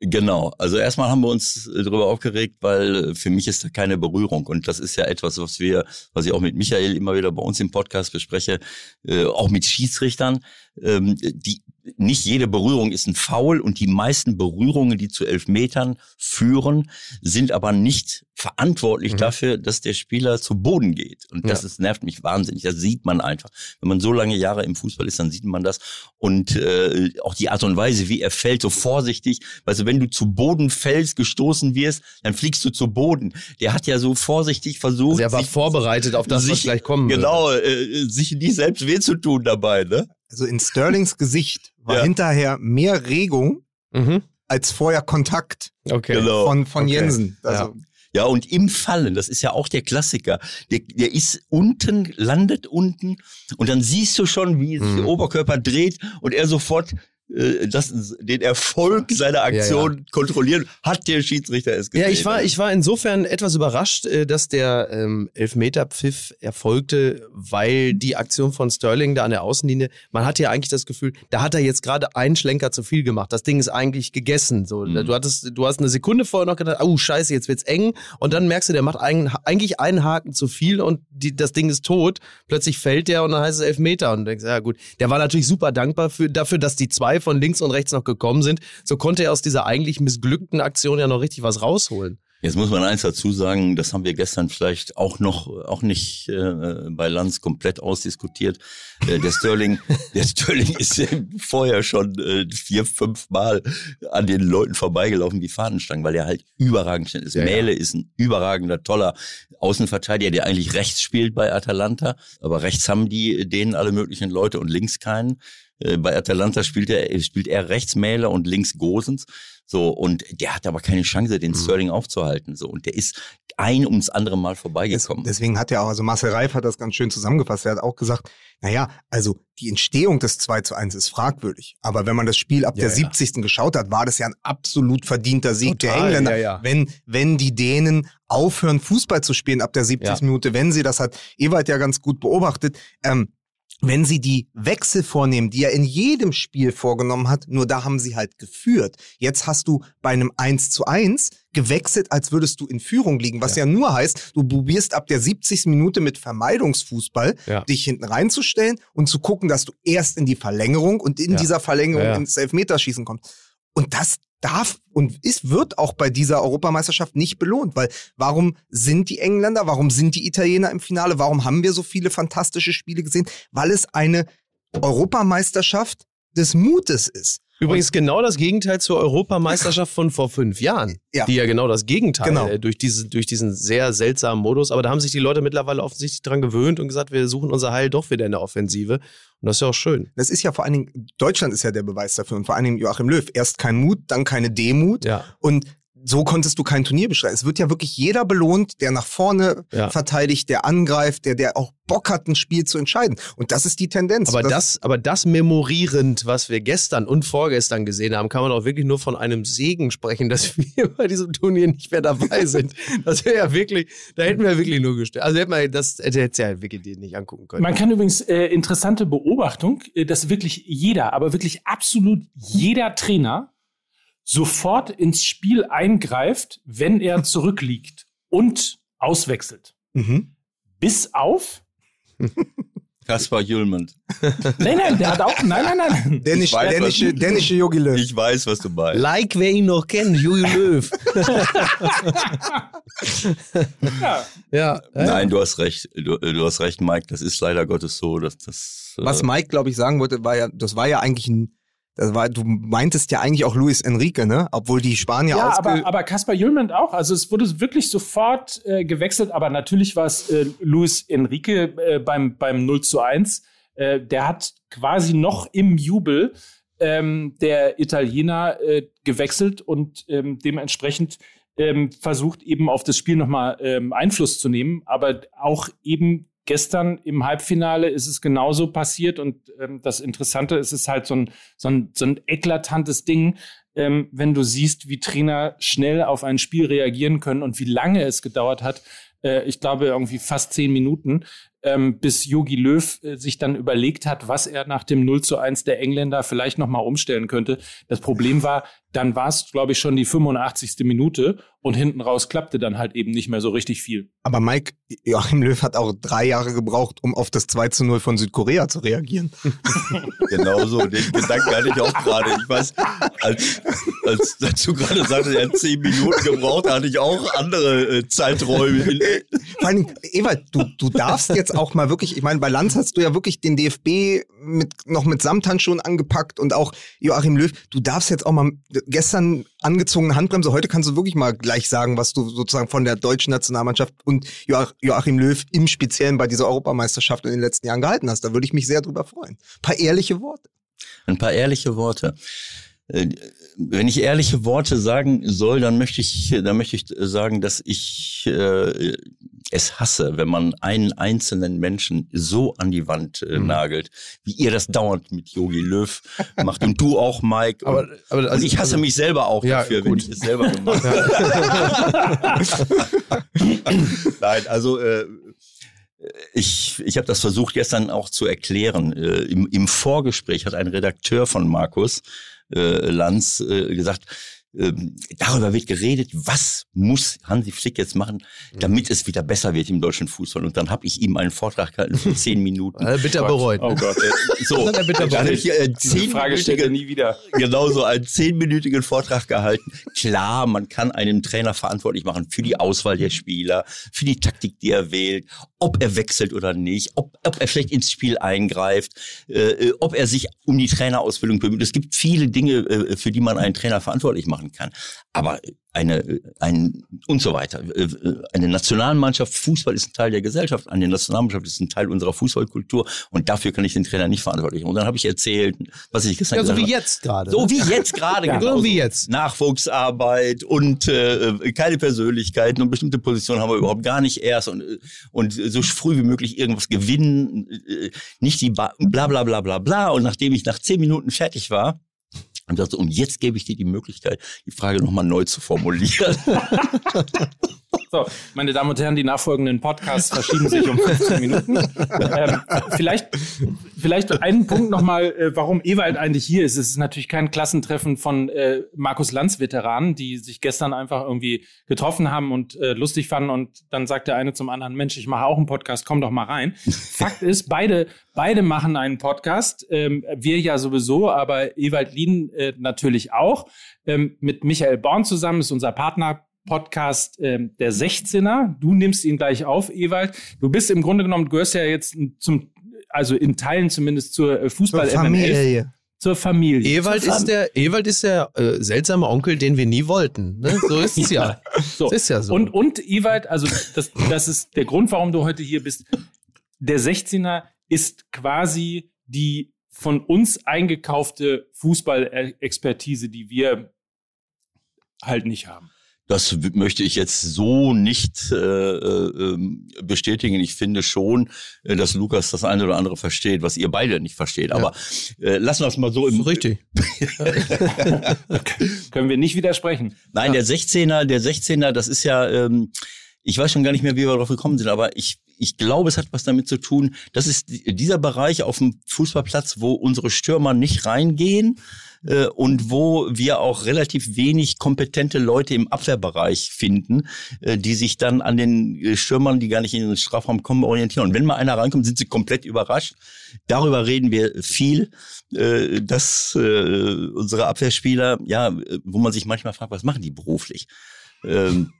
Genau. Also erstmal haben wir uns äh, darüber aufgeregt, weil äh, für mich ist da keine Berührung. Und das ist ja etwas, was wir, was ich auch mit Michael immer wieder bei uns im Podcast bespreche, äh, auch mit Schiedsrichtern. Ähm, die nicht jede Berührung ist ein Foul und die meisten Berührungen, die zu Elfmetern führen, sind aber nicht verantwortlich Mhm. dafür, dass der Spieler zu Boden geht. Und das Ja. ist, nervt mich wahnsinnig. Das sieht man einfach. Wenn man so lange Jahre im Fußball ist, dann sieht man das. Und äh, auch die Art und Weise, wie er fällt, so vorsichtig. Weißt du, wenn du zu Boden fällst, gestoßen wirst, dann fliegst du zu Boden. Der hat ja so vorsichtig versucht, Also er war sich- vorbereitet auf das, was sich- gleich kommen. Genau, äh, sich nicht selbst weh zu tun dabei, ne? Also in Sterlings Gesicht war Ja. hinterher mehr Regung Mhm. als vorher Kontakt Okay. Genau. von, von Okay. Jensen. Also, Ja, und im Fallen, das ist ja auch der Klassiker. Der, der ist unten, landet unten und dann siehst du schon, wie sich Mhm. der Oberkörper dreht und er sofort das, den Erfolg seiner Aktion kontrolliert. Hat der Schiedsrichter es gesehen? Ja, ich war, ich war insofern etwas überrascht, äh, dass der ähm, Elfmeterpfiff erfolgte, weil die Aktion von Sterling da an der Außenlinie, man hat ja eigentlich das Gefühl, da hat er jetzt gerade einen Schlenker zu viel gemacht. Das Ding ist eigentlich gegessen. So, Mhm. du hattest, du hast eine Sekunde vorher noch gedacht, oh Scheiße, jetzt wird's eng. Und dann merkst du, der macht einen, eigentlich einen Haken zu viel und die, das Ding ist tot. Plötzlich fällt der und dann heißt es Elfmeter. Und du denkst, ja gut, der war natürlich super dankbar für, dafür, dass die zwei von links und rechts noch gekommen sind. So konnte er aus dieser eigentlich missglückten Aktion ja noch richtig was rausholen. Jetzt muss man eins dazu sagen, das haben wir gestern vielleicht auch noch, auch nicht äh, bei Lanz komplett ausdiskutiert. Äh, der Sterling, der Sterling ist ja vorher schon äh, vier, fünf Mal an den Leuten vorbeigelaufen wie Fahnenstangen, weil er halt überragend schnell ist. Ja, ja. Mähle ist ein überragender, toller Außenverteidiger, der eigentlich rechts spielt bei Atalanta, aber rechts haben die denen alle möglichen Leute und links keinen. Äh, Bei Atalanta spielt er, spielt er rechts Mähle und links Gosens. So, und der hat aber keine Chance, den Sterling aufzuhalten. So, und der ist ein ums andere Mal vorbeigekommen. deswegen hat er auch, also Marcel Reif hat das ganz schön zusammengefasst. Er hat auch gesagt, naja, also die Entstehung des 2 zu 1 ist fragwürdig. Aber wenn man das Spiel ab Ja, der ja. 70. geschaut hat, war das ja ein absolut verdienter Sieg Total, der Engländer. ja, ja. Wenn, wenn die Dänen aufhören, Fußball zu spielen ab der 70. Ja. Minute, wenn sie, das hat Ewald ja ganz gut beobachtet, ähm, wenn sie die Wechsel vornehmen, die er in jedem Spiel vorgenommen hat, nur da haben sie halt geführt. Jetzt hast du bei einem 1 zu 1 gewechselt, als würdest du in Führung liegen, was ja, nur heißt, du probierst ab der 70. Minute mit Vermeidungsfußball Ja. dich hinten reinzustellen und zu gucken, dass du erst in die Verlängerung und in Ja. dieser Verlängerung Ja, ja. ins Elfmeterschießen kommst. Und das darf und ist, wird auch bei dieser Europameisterschaft nicht belohnt, weil warum sind die Engländer, warum sind die Italiener im Finale, warum haben wir so viele fantastische Spiele gesehen? Weil es eine Europameisterschaft des Mutes ist. Übrigens genau das Gegenteil zur Europameisterschaft von vor fünf Jahren. Ja. Die ja genau das Gegenteil Genau. äh, durch, diese, durch diesen sehr seltsamen Modus. Aber da haben sich die Leute mittlerweile offensichtlich dran gewöhnt und gesagt, wir suchen unser Heil doch wieder in der Offensive. Und das ist ja auch schön. Das ist ja vor allen Dingen, Deutschland ist ja der Beweis dafür und vor allen Dingen Joachim Löw. Erst kein Mut, dann keine Demut. Ja. Und so konntest du kein Turnier bestreiten. Es wird ja wirklich jeder belohnt, der nach vorne Ja. verteidigt, der angreift, der, der auch Bock hat, ein Spiel zu entscheiden. Und das ist die Tendenz. Aber das, aber das memorierend, was wir gestern und vorgestern gesehen haben, kann man auch wirklich nur von einem Segen sprechen, dass wir bei diesem Turnier nicht mehr dabei sind. Das wäre ja wirklich, da hätten wir wirklich nur gestellt. Also hätten wir, das hätte jetzt ja wirklich nicht angucken können. Man kann übrigens äh, interessante Beobachtung, äh, dass wirklich jeder, aber wirklich absolut jeder Trainer sofort ins Spiel eingreift, wenn er zurückliegt und auswechselt. Mhm. Bis auf. Kaspar Jüllmann. Nein, nein, der hat auch. Nein, nein, nein. Dänisch, weiß, dänische, dänische Yogi Löw. Ich weiß, was du meinst. like, wer ihn noch kennt, Jojo Löw. Ja. ja. Nein, du hast recht. Du, du hast recht, Mike. Das ist leider Gottes so, dass das. äh, Was Mike, glaube ich, sagen wollte, war ja, das war ja eigentlich ein, das war, du meintest ja eigentlich auch Luis Enrique, ne? Obwohl die Spanier Ja, aber, aber Kaspar Jüllmann auch. Also es wurde wirklich sofort äh, gewechselt, aber natürlich war es äh, Luis Enrique äh, beim, beim 0 zu 1. Äh, der hat quasi noch im Jubel ähm, der Italiener äh, gewechselt und ähm, dementsprechend ähm, versucht eben auf das Spiel nochmal ähm, Einfluss zu nehmen. Aber auch eben gestern im Halbfinale ist es genauso passiert und ähm, das Interessante ist, es ist halt so ein, so ein, so ein eklatantes Ding, ähm, wenn du siehst, wie Trainer schnell auf ein Spiel reagieren können und wie lange es gedauert hat. Äh, ich glaube, irgendwie fast zehn Minuten, ähm, bis Yogi Löw äh, sich dann überlegt hat, was er nach dem 0 zu 1 der Engländer vielleicht nochmal umstellen könnte. Das Problem war, dann war es, glaube ich, schon die 85. Minute und hinten raus klappte dann halt eben nicht mehr so richtig viel. Aber Mike, Joachim Löw hat auch drei Jahre gebraucht, um auf das 2 zu 0 von Südkorea zu reagieren. Genau so, den Gedanken hatte ich auch gerade. Ich weiß, als, als dazu gerade sagte, er hat zehn Minuten gebraucht, hatte ich auch andere äh, Zeiträume. Vor allem, Ewald, du, du darfst jetzt auch mal wirklich, ich meine, bei Lanz hast du ja wirklich den DFB mit, noch mit Samthandschuhen angepackt und auch Joachim Löw, du darfst jetzt auch mal gestern angezogene Handbremse, heute kannst du wirklich mal gleich sagen, was du sozusagen von der deutschen Nationalmannschaft und Joach Joachim Löw im Speziellen bei dieser Europameisterschaft in den letzten Jahren gehalten hast. Da würde ich mich sehr drüber freuen. Ein paar ehrliche Worte. ein paar ehrliche Worte. Wenn ich ehrliche Worte sagen soll, dann möchte ich, dann möchte ich sagen, dass ich äh, es hasse, wenn man einen einzelnen Menschen so an die Wand äh, Mhm. nagelt, wie ihr das dauernd mit Yogi Löw macht und du auch, Mike. Und, Aber, aber und also, ich hasse also, mich selber auch Ja, dafür, wenn gut. ich es selber gemacht habe. Nein, also äh, ich, ich habe das versucht gestern auch zu erklären. Äh, im, Im Vorgespräch hat ein Redakteur von Markus äh, Lanz äh, gesagt, ähm, darüber wird geredet, was muss Hansi Flick jetzt machen, damit es wieder besser wird im deutschen Fußball. Und dann habe ich ihm einen Vortrag gehalten von zehn Minuten. Hat er bitter bereut. Oh Gott. Äh, so, Hat er bitter dann habe ich äh, Diese Frage stellt er nie wieder. genau so einen zehnminütigen Vortrag gehalten. Klar, man kann einen Trainer verantwortlich machen für die Auswahl der Spieler, für die Taktik, die er wählt, ob er wechselt oder nicht, ob, ob er vielleicht ins Spiel eingreift, äh, ob er sich um die Trainerausbildung bemüht. Es gibt viele Dinge, äh, für die man einen Trainer verantwortlich machen kann. Aber eine, ein und so weiter. Äh, Eine Nationalmannschaft, Fußball ist ein Teil der Gesellschaft, eine Nationalmannschaft ist ein Teil unserer Fußballkultur und dafür kann ich den Trainer nicht verantwortlich machen. Und dann habe ich erzählt, was ich gestern Ja, so gesagt wie habe. jetzt gerade. So ne? wie jetzt gerade. Ja, genau so wie jetzt. Nachwuchsarbeit und äh, keine Persönlichkeiten und bestimmte Positionen haben wir überhaupt gar nicht erst und, äh, und so früh wie möglich irgendwas gewinnen, äh, nicht die ba bla bla bla bla bla. Und nachdem ich nach zehn Minuten fertig war, und dachte, und jetzt gebe ich dir die Möglichkeit, die Frage nochmal neu zu formulieren. So, meine Damen und Herren, die nachfolgenden Podcasts verschieben sich um 15 Minuten. ähm, vielleicht, vielleicht einen Punkt nochmal, äh, warum Ewald eigentlich hier ist. Es ist natürlich kein Klassentreffen von äh, Markus Lanz-Veteranen, die sich gestern einfach irgendwie getroffen haben und äh, lustig fanden und dann sagt der eine zum anderen, Mensch, ich mache auch einen Podcast, komm doch mal rein. Fakt ist, beide, beide machen einen Podcast. Ähm, wir ja sowieso, aber Ewald Lien äh, natürlich auch. Ähm, mit Michael Born zusammen ist unser Partner Podcast ähm, der 16er. Du nimmst ihn gleich auf, Ewald. Du bist im Grunde genommen, du gehörst ja jetzt zum, also in Teilen zumindest zur äh, Fußball Zur Familie. Zur Familie. Ewald zur ist der, Ewald ist der äh, seltsame Onkel, den wir nie wollten. Ne? So ist es ja. So. Das ist ja so. Und, und Ewald, also das, das ist der Grund, warum du heute hier bist. Der 16er ist quasi die von uns eingekaufte Fußballexpertise, die wir halt nicht haben. Das möchte ich jetzt so nicht äh, äh, ähm, bestätigen. Ich finde schon, äh, dass Lukas das eine oder andere versteht, was ihr beide nicht versteht. Aber äh, lassen wir es mal so im, Richtig. Können wir nicht widersprechen. Nein, der 16er, der 16er, das ist ja, ähm, ich weiß schon gar nicht mehr, wie wir darauf gekommen sind, aber ich, ich glaube, es hat was damit zu tun. Das ist die- dieser Bereich auf dem Fußballplatz, wo unsere Stürmer nicht reingehen äh, und wo wir auch relativ wenig kompetente Leute im Abwehrbereich finden, äh, die sich dann an den äh, Stürmern, die gar nicht in den Strafraum kommen, orientieren. Und wenn mal einer reinkommt, sind sie komplett überrascht. Darüber reden wir viel, äh, dass äh, unsere Abwehrspieler, ja, äh, wo man sich manchmal fragt, was machen die beruflich? Ähm,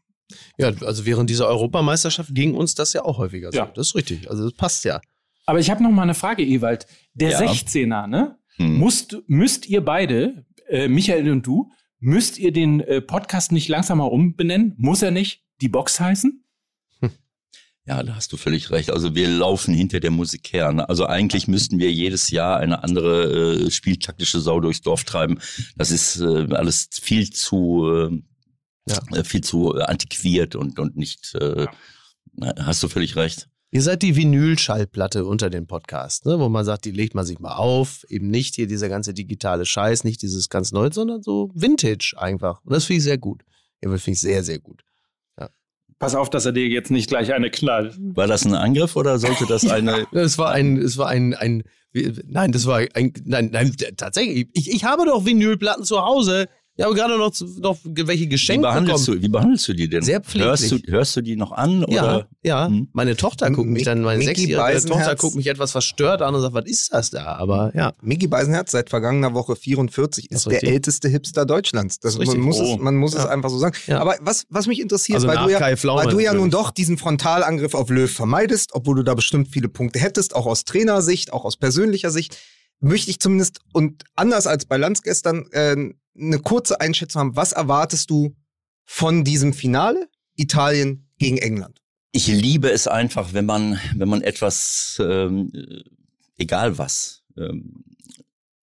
Ja, also während dieser Europameisterschaft ging uns das ja auch häufiger so. Ja. Das ist richtig. Also das passt ja. Aber ich habe noch mal eine Frage, Ewald. Der Ja. 16er, ne? hm. Musst, müsst ihr beide, äh, Michael und du, müsst ihr den äh, Podcast nicht langsam mal umbenennen? Muss er nicht die Box heißen? Ja, da hast du völlig recht. Also wir laufen hinter der Musik her. Ne? Also eigentlich müssten wir jedes Jahr eine andere äh, spieltaktische Sau durchs Dorf treiben. Das ist äh, alles viel zu äh, Ja. äh, viel zu äh, antiquiert und und nicht. Äh, hast du völlig recht. Ihr seid die Vinylschallplatte unter den Podcasts, ne? wo man sagt, die legt man sich mal auf. Eben nicht hier dieser ganze digitale Scheiß, nicht dieses ganz Neue, sondern so Vintage einfach. Und das finde ich sehr gut. Ja, das finde ich sehr, sehr gut. Pass auf, dass er dir jetzt nicht gleich eine knallt. War das ein Angriff oder sollte das eine. Es war ein, es war ein, ein, nein, das war ein, nein, nein, tatsächlich. Ich, ich habe doch Vinylplatten zu Hause. Ich habe gerade noch, noch welche Wie geschenkt behandelst, bekommen. du, wie behandelst du die denn? Sehr pfleglich. hörst du, hörst du die noch an? Ja, Oder? ja. Hm? Meine Tochter guckt mich dann, meine sechsjährige Tochter guckt mich etwas verstört an und sagt, was ist das da? Aber ja. Mickey Beisenherz seit vergangener Woche 44 Das ist ist der älteste Hipster Deutschlands. Das, Das ist man muss, Oh. es, man muss es Ja. einfach so sagen. Ja. Aber was, was mich interessiert, Also weil, du ja, weil du ja nun doch diesen Frontalangriff auf Löw vermeidest, obwohl du da bestimmt viele Punkte hättest, auch aus Trainersicht, auch aus persönlicher Sicht, möchte ich zumindest und anders als bei Lanz gestern äh, eine kurze Einschätzung haben. Was erwartest du von diesem Finale Italien gegen England? Ich liebe es einfach, wenn man, wenn man etwas, ähm, äh, egal was, ähm,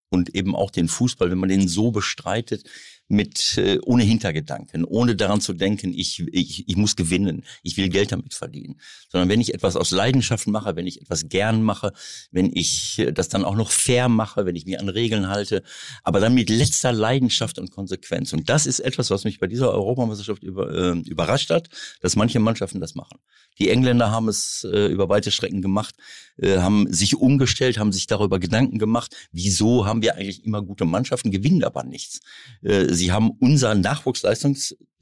und eben auch den Fußball, wenn man den so bestreitet, mit äh, ohne Hintergedanken, ohne daran zu denken, ich, ich, ich muss gewinnen, ich will Geld damit verdienen, sondern wenn ich etwas aus Leidenschaft mache, wenn ich etwas gern mache, wenn ich äh, das dann auch noch fair mache, wenn ich mich an Regeln halte, aber dann mit letzter Leidenschaft und Konsequenz. Und das ist etwas, was mich bei dieser Europameisterschaft über, äh, überrascht hat, dass manche Mannschaften das machen. Die Engländer haben es äh, über weite Strecken gemacht, äh, haben sich umgestellt, haben sich darüber Gedanken gemacht, wieso haben wir eigentlich immer gute Mannschaften, gewinnen aber nichts. Äh, sie haben unser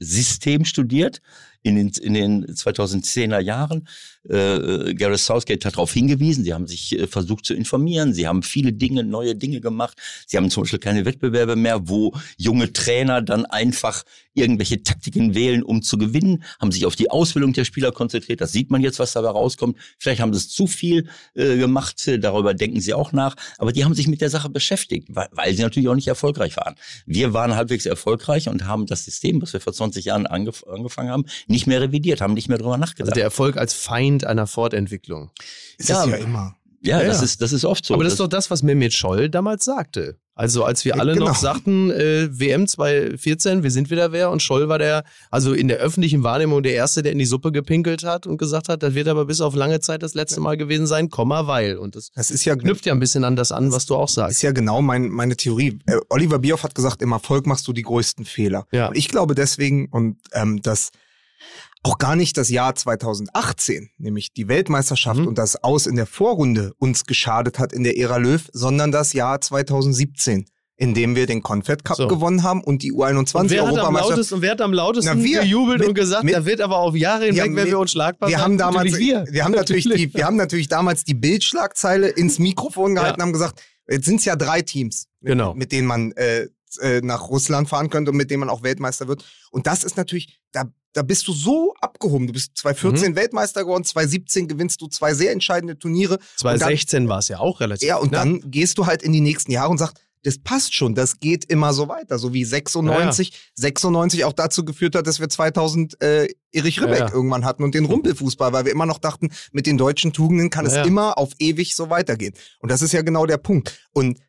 Nachwuchsleistungssystem studiert in den, in den 2010er Jahren. Äh, Gareth Southgate hat darauf hingewiesen, sie haben sich äh, versucht zu informieren, sie haben viele Dinge, neue Dinge gemacht. Sie haben zum Beispiel keine Wettbewerbe mehr, wo junge Trainer dann einfach irgendwelche Taktiken wählen, um zu gewinnen, haben sich auf die Ausbildung der Spieler konzentriert. Das sieht man jetzt, was dabei rauskommt. Vielleicht haben sie es zu viel äh, gemacht, äh, darüber denken sie auch nach. Aber die haben sich mit der Sache beschäftigt, weil, weil sie natürlich auch nicht erfolgreich waren. Wir waren halbwegs erfolgreich und haben das System, was wir vor 20 Jahren angef angefangen haben, nicht mehr revidiert, haben nicht mehr drüber Also nachgedacht. der Erfolg als Feind einer Fortentwicklung. Ist Ja, das ja immer. ja, Ja, das ist das ist oft so. Aber das ist doch das, was Mehmet Scholl damals sagte. Also als wir alle genau. noch sagten, äh, WM 2014, wir sind wieder wer und Scholl war der, also in der öffentlichen Wahrnehmung der Erste, der in die Suppe gepinkelt hat und gesagt hat, das wird aber bis auf lange Zeit das letzte Mal gewesen sein, Komma, weil. Und das Das ist ja knüpft ja ein bisschen an das an, was du auch ist sagst. ja genau mein, meine Theorie. Äh, Oliver Bierhoff hat gesagt, im Erfolg machst du die größten Fehler. Ja. Und ich glaube deswegen, und ähm, dass auch gar nicht das Jahr 2018, nämlich die Weltmeisterschaft Mhm. und das Aus in der Vorrunde uns geschadet hat in der Ära Löw, sondern das Jahr 2017, in dem wir den Confed Cup So. gewonnen haben und die U21 Und wer, hat am Europameisterschaft. lautesten, und wer hat am lautesten Na, wir. gejubelt Mit- und gesagt, mit- da wird aber auf Jahre hinweg, Ja, wenn wir mit- unschlagbar wir haben damals, Natürlich wir. wir haben natürlich die, wir haben natürlich damals die Bildschlagzeile ins Mikrofon gehalten Ja. und haben gesagt, jetzt sind es ja drei Teams, mit, Genau. mit denen man äh, äh, nach Russland fahren könnte und mit denen man auch Weltmeister wird. Und das ist natürlich, da, da bist du so abgehoben. Du bist 2014 Mhm. Weltmeister geworden, 2017 gewinnst du zwei sehr entscheidende Turniere. 2016 war es ja auch relativ. Ja, und knapp. dann gehst du halt in die nächsten Jahre und sagst, das passt schon, das geht immer so weiter. So wie 96, 96 auch dazu geführt hat, dass wir 2000 äh, Erich Ribbeck Ja, ja. irgendwann hatten und den Rumpelfußball, weil wir immer noch dachten, mit den deutschen Tugenden kann Ja, es ja. immer auf ewig so weitergehen. Und das ist ja genau der Punkt. Und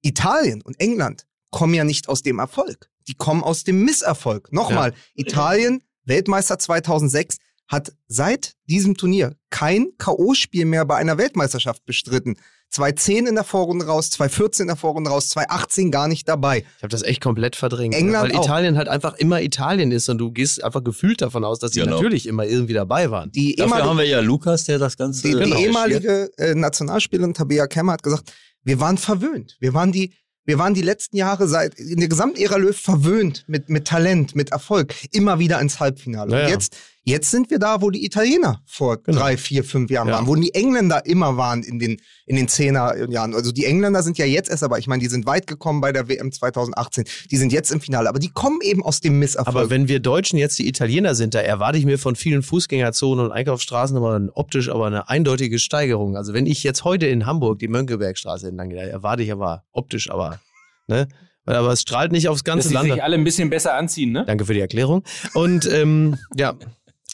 Italien und England kommen ja nicht aus dem Erfolg. Die kommen aus dem Misserfolg. Nochmal, Italien, Weltmeister 2006, hat seit diesem Turnier kein K.O.-Spiel mehr bei einer Weltmeisterschaft bestritten. 2010 in der Vorrunde raus, 2014 in der Vorrunde raus, 2018 gar nicht dabei. Ich habe das echt komplett verdrängt. England weil auch. Italien halt einfach immer Italien ist und du gehst einfach gefühlt davon aus, dass sie Genau. natürlich immer irgendwie dabei waren. Die Dafür ehemalige, haben wir ja Lukas, der das Ganze die, die recherchiert. ehemalige äh, Nationalspielerin Tabea Kemmer hat gesagt, wir waren verwöhnt. Wir waren die, wir waren die letzten Jahre seit in der gesamten Ära Löw verwöhnt mit, mit Talent, mit Erfolg, immer wieder ins Halbfinale. Ja, ja. Und jetzt, jetzt sind wir da, wo die Italiener vor Genau. drei, vier, fünf Jahren Ja. waren, wo die Engländer immer waren in den, in den Zehnerjahren. Also die Engländer sind ja jetzt erst, aber ich meine, die sind weit gekommen bei der WM 2018. Die sind jetzt im Finale, aber die kommen eben aus dem Misserfolg. Aber wenn wir Deutschen jetzt die Italiener sind, da erwarte ich mir von vielen Fußgängerzonen und Einkaufsstraßen aber optisch aber eine eindeutige Steigerung. Also wenn ich jetzt heute in Hamburg die Mönckebergstraße entlang gehe, da erwarte ich aber optisch aber, ne? Weil Aber es strahlt nicht aufs Dass ganze sie Land. sich alle ein bisschen besser anziehen, ne? Danke für die Erklärung. Und ähm, ja,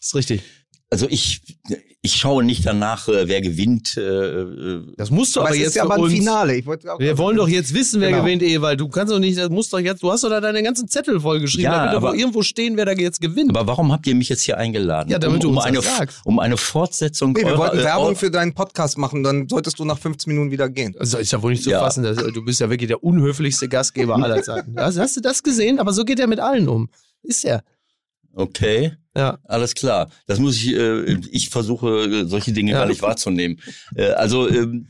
ist richtig. Also ich, ich schaue nicht danach, äh, wer gewinnt. äh, äh, Das musst du aber aber, jetzt ist ja aber ein. Finale. Ich wollte auch Wir wollen doch jetzt wissen, wer Genau. gewinnt, Ewald. Du kannst doch nicht, das musst doch jetzt, du hast doch da deine ganzen Zettel vollgeschrieben, Ja, da wird doch aber- irgendwo stehen, wer da jetzt gewinnt. Aber warum habt ihr mich jetzt hier eingeladen? Ja, damit um, du um uns eine, das sagst. um eine Fortsetzung Nee, wir eurer- wollten Werbung für deinen Podcast machen, dann solltest du nach 15 Minuten wieder gehen. Also ist ja wohl nicht zu Ja. fassen. Das, du bist ja wirklich der unhöflichste Gastgeber aller Zeiten. Hast, hast du das gesehen? Aber so geht er mit allen um. Ist er. Okay, Ja. alles klar. Das muss ich, äh, ich versuche solche Dinge Ja. gar nicht wahrzunehmen. Äh, also ähm,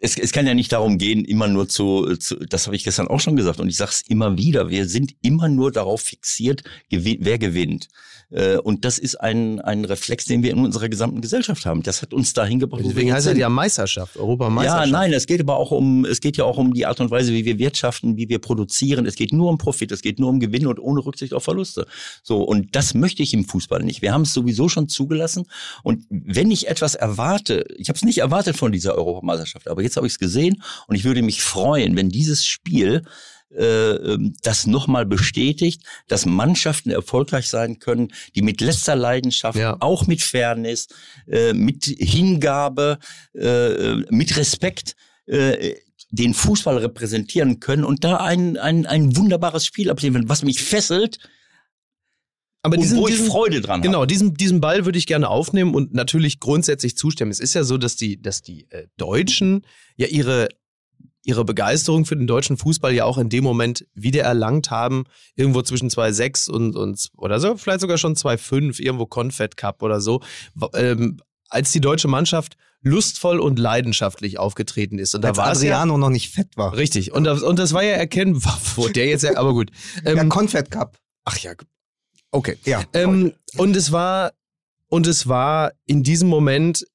es, es kann ja nicht darum gehen, immer nur zu, zu das habe ich gestern auch schon gesagt und ich sage es immer wieder, wir sind immer nur darauf fixiert, gewi- wer gewinnt. Äh, und das ist ein, ein Reflex, den wir in unserer gesamten Gesellschaft haben. Das hat uns dahin gebracht. Deswegen heißt er sind. ja Meisterschaft, Ja, Europameisterschaft. nein, es geht aber auch um, es geht ja auch um die Art und Weise, wie wir wirtschaften, wie wir produzieren. Es geht nur um Profit, es geht nur um Gewinn und ohne Rücksicht auf Verluste. So, und das möchte ich im Fußball nicht. Wir haben es sowieso schon zugelassen. Und wenn ich etwas erwarte, ich habe es nicht erwartet von dieser Europameisterschaft, aber jetzt habe ich es gesehen und ich würde mich freuen, wenn dieses Spiel äh, ähm, das nochmal bestätigt, dass Mannschaften erfolgreich sein können, die mit letzter Leidenschaft, Ja. auch mit Fairness, äh, mit Hingabe, äh, mit Respekt äh, den Fußball repräsentieren können und da ein, ein, ein wunderbares Spiel abliefern, was mich fesselt Aber und diesen, wo ich diesen, Freude dran Genau, habe. diesen, diesen Ball würde ich gerne aufnehmen und natürlich grundsätzlich zustimmen. Es ist ja so, dass die, dass die äh, Deutschen ja ihre, ihre Begeisterung für den deutschen Fußball ja auch in dem Moment wieder erlangt haben, irgendwo zwischen 2,6 und, und oder so, vielleicht sogar schon 2,5, irgendwo Confed Cup oder so, ähm, als die deutsche Mannschaft lustvoll und leidenschaftlich aufgetreten ist. Und da Als war es ja Adriano noch nicht fett war. richtig. Und das, und das war ja erkennbar, wo der jetzt ja, aber gut. Ähm, Confed Cup. ach ja, okay. Ja. Ähm, und es war, und es war in diesem Moment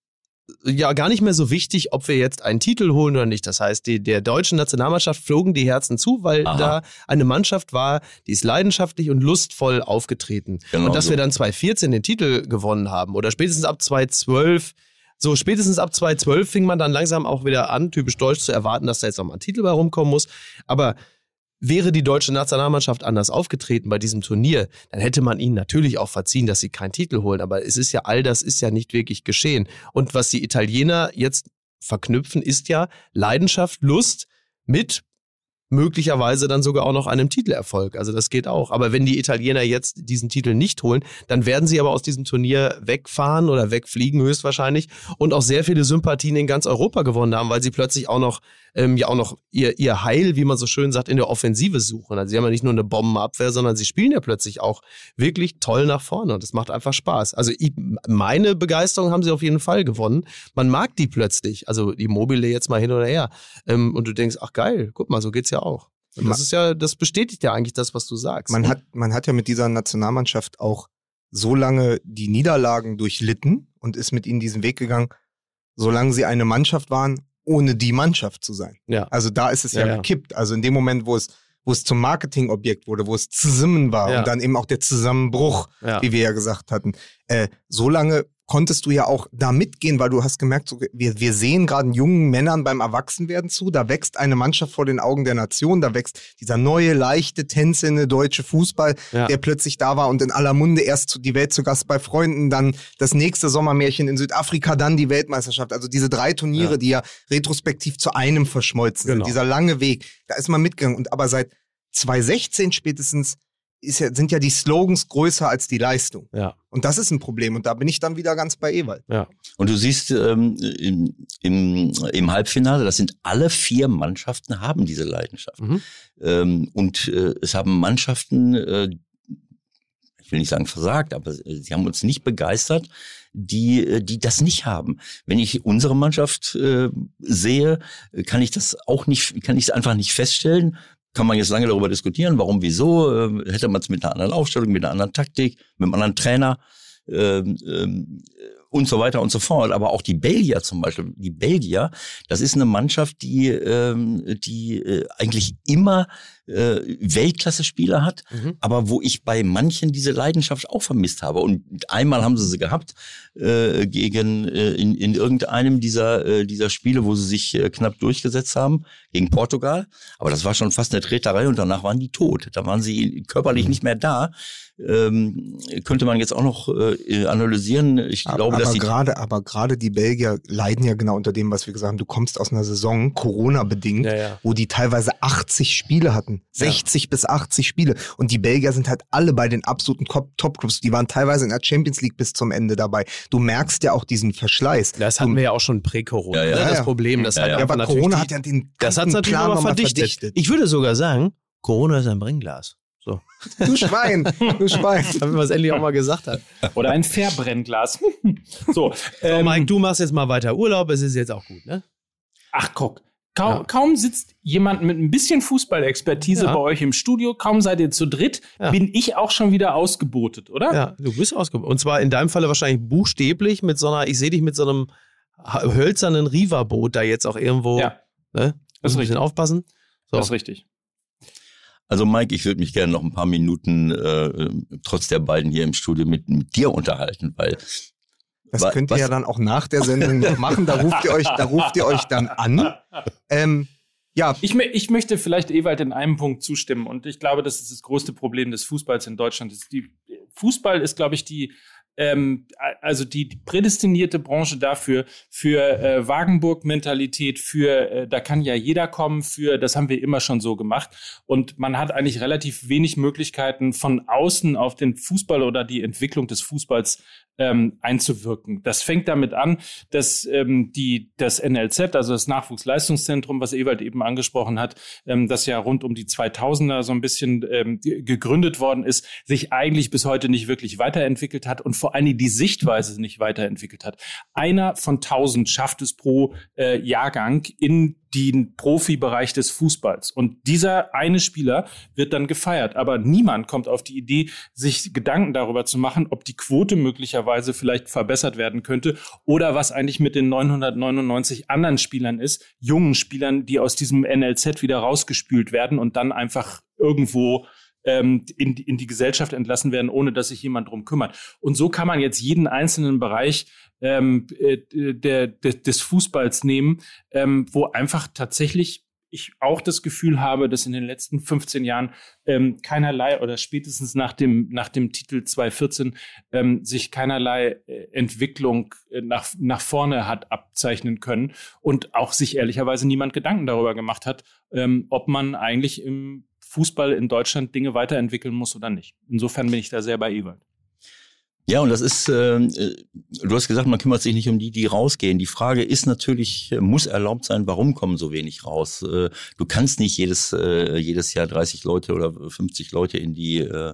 ja gar nicht mehr so wichtig, ob wir jetzt einen Titel holen oder nicht. Das heißt, die, der deutschen Nationalmannschaft flogen die Herzen zu, weil Aha. da eine Mannschaft war, die ist leidenschaftlich und lustvoll aufgetreten. Genau und dass so. wir dann 2014 den Titel gewonnen haben oder spätestens ab 2012 so, spätestens ab 2012 fing man dann langsam auch wieder an, typisch deutsch zu erwarten, dass da jetzt nochmal ein Titel bei rumkommen muss. Aber wäre die deutsche Nationalmannschaft anders aufgetreten bei diesem Turnier, dann hätte man ihnen natürlich auch verziehen, dass sie keinen Titel holen. Aber es ist ja, all das ist ja nicht wirklich geschehen. Und was die Italiener jetzt verknüpfen, ist ja Leidenschaft, Lust mit möglicherweise dann sogar auch noch einem Titelerfolg. Also das geht auch. Aber wenn die Italiener jetzt diesen Titel nicht holen, dann werden sie aber aus diesem Turnier wegfahren oder wegfliegen höchstwahrscheinlich und auch sehr viele Sympathien in ganz Europa gewonnen haben, weil sie plötzlich auch noch ähm, ja auch noch ihr, ihr Heil, wie man so schön sagt, in der Offensive suchen. Also sie haben ja nicht nur eine Bombenabwehr, sondern sie spielen ja plötzlich auch wirklich toll nach vorne und das macht einfach Spaß. Also ich, meine Begeisterung haben sie auf jeden Fall gewonnen. Man mag die plötzlich, also die Mobile jetzt mal hin oder her. Ähm, und du denkst, ach geil, guck mal, so geht's ja auch. Und das ist ja, das bestätigt ja eigentlich das, was du sagst. Man hat, man hat ja mit dieser Nationalmannschaft auch so lange die Niederlagen durchlitten und ist mit ihnen diesen Weg gegangen, solange sie eine Mannschaft waren, ohne die Mannschaft zu sein. Ja. Also da ist es ja, Ja, gekippt. Also in dem Moment, wo es, wo es zum Marketingobjekt wurde, wo es zusammen war Ja. und dann eben auch der Zusammenbruch, wie wir ja gesagt hatten, äh, so lange konntest du ja auch da mitgehen, weil du hast gemerkt, so, wir, wir sehen gerade jungen Männern beim Erwachsenwerden zu, da wächst eine Mannschaft vor den Augen der Nation, da wächst dieser neue, leichte, tänzelnde deutsche Fußball, Ja. der plötzlich da war und in aller Munde erst die Welt zu Gast bei Freunden, dann das nächste Sommermärchen in Südafrika, dann die Weltmeisterschaft. Also diese drei Turniere, Ja. die ja retrospektiv zu einem verschmolzen Genau. sind. Dieser lange Weg, da ist man mitgegangen. Und aber seit 2016 spätestens ist ja, sind ja die Slogans größer als die Leistung. Ja. Und das ist ein Problem. Und da bin ich dann wieder ganz bei Ewald. Und du siehst ähm, im, im, im Halbfinale, das sind alle vier Mannschaften haben diese Leidenschaft. Mhm. Ähm, und äh, es haben Mannschaften, äh, ich will nicht sagen versagt, aber äh, sie haben uns nicht begeistert, die, äh, die das nicht haben. Wenn ich unsere Mannschaft äh, sehe, kann ich das auch nicht, kann ich es einfach nicht feststellen. Kann man jetzt lange darüber diskutieren, warum, wieso, äh, hätte man es mit einer anderen Aufstellung, mit einer anderen Taktik, mit einem anderen Trainer ähm, ähm, und so weiter und so fort. Aber auch die Belgier zum Beispiel, die Belgier, das ist eine Mannschaft, die, ähm, die äh, eigentlich immer äh, Weltklasse-Spieler hat, Mhm. aber wo ich bei manchen diese Leidenschaft auch vermisst habe. Und einmal haben sie sie gehabt äh, gegen äh, in, in irgendeinem dieser äh, dieser Spiele, wo sie sich äh, knapp durchgesetzt haben gegen Portugal. Aber das war schon fast eine Treterei und danach waren die tot. Da waren sie Mhm. körperlich nicht mehr da. Ähm, könnte man jetzt auch noch äh, analysieren. Ich glaube, aber dass gerade, aber gerade die Belgier leiden ja genau unter dem, was wir gesagt haben. Du kommst aus einer Saison, Corona-bedingt, Ja, ja. wo die teilweise 80 Spiele hatten. 60 bis 80 Spiele. Und die Belgier sind halt alle bei den absoluten Top- Top-Clubs. Die waren teilweise in der Champions League bis zum Ende dabei. Du merkst ja auch diesen Verschleiß. Das hatten wir ja auch schon prä-Corona. Ja, ja. ne? Ja, Das ja. Problem, das Ja, hat ja. Ja, aber natürlich Corona die- hat ja den Das hat natürlich Plan aber nochmal verdichtet. Ich würde sogar sagen, Corona ist ein Brennglas. So, Du Schwein, du Schwein. damit man es endlich auch mal gesagt hat. Oder ein Fairbrennglas. so, So, ähm, Mike, du machst jetzt mal weiter Urlaub, es ist jetzt auch gut, ne? ach guck. Kaum, Ja. kaum sitzt jemand mit ein bisschen Fußballexpertise Ja. bei euch im Studio, kaum seid ihr zu dritt, Ja. bin ich auch schon wieder ausgebotet, oder? Ja, du bist ausgebaut. Und zwar in deinem Falle wahrscheinlich buchstäblich mit so einer, ich sehe dich mit so einem hölzernen Riva-Boot da jetzt auch irgendwo. Ja, Ne? Das ist Muss ein bisschen richtig. aufpassen. So. das ist richtig. Also Mike, ich würde mich gerne noch ein paar Minuten äh, trotz der beiden hier im Studio mit, mit dir unterhalten, weil Das könnt ihr was- ja dann auch nach der Sendung noch machen. Da ruft ihr euch, da ruft ihr euch dann an. Ähm, ja, Ich, ich möchte vielleicht Ewald in einem Punkt zustimmen und ich glaube, das ist das größte Problem des Fußballs in Deutschland. Die, Fußball ist, glaube ich, die ähm, also die, prädestinierte Branche dafür, für äh, Wagenburg-Mentalität, für äh, da kann ja jeder kommen, für das haben wir immer schon so gemacht. Und man hat eigentlich relativ wenig Möglichkeiten, von außen auf den Fußball oder die Entwicklung des Fußballs ähm, einzuwirken. Das fängt damit an, dass ähm, die, das NLZ, also das Nachwuchsleistungszentrum, was Ewald eben angesprochen hat, ähm, das ja rund um die 2000er so ein bisschen ähm, ge- gegründet worden ist, sich eigentlich bis heute nicht wirklich weiterentwickelt hat und vor allen Dingen die Sichtweise nicht weiterentwickelt hat. Einer von tausend schafft es pro äh, Jahrgang in den Profibereich des Fußballs. Und dieser eine Spieler wird dann gefeiert. Aber niemand kommt auf die Idee, sich Gedanken darüber zu machen, ob die Quote möglicherweise vielleicht verbessert werden könnte oder was eigentlich mit den 999 anderen Spielern ist, jungen Spielern, die aus diesem NLZ wieder rausgespült werden und dann einfach irgendwo ähm, in, die- in die Gesellschaft entlassen werden, ohne dass sich jemand drum kümmert. Und so kann man jetzt jeden einzelnen Bereich ähm, äh, der, der, des Fußballs nehmen, ähm, wo einfach tatsächlich ich auch das Gefühl habe, dass in den letzten 15 Jahren ähm, keinerlei oder spätestens nach dem, nach dem Titel 2014 ähm, sich keinerlei äh, Entwicklung äh, nach, nach vorne hat abzeichnen können und auch sich ehrlicherweise niemand Gedanken darüber gemacht hat, ähm, ob man eigentlich im Fußball in Deutschland Dinge weiterentwickeln muss oder nicht. Insofern bin ich da sehr bei Ewald. Ja, und das ist, äh, äh, du hast gesagt, man kümmert sich nicht um die, die rausgehen. Die Frage ist natürlich, äh, muss erlaubt sein, warum kommen so wenig raus? Äh, du kannst nicht jedes, äh, jedes Jahr 30 Leute oder 50 Leute in die, äh,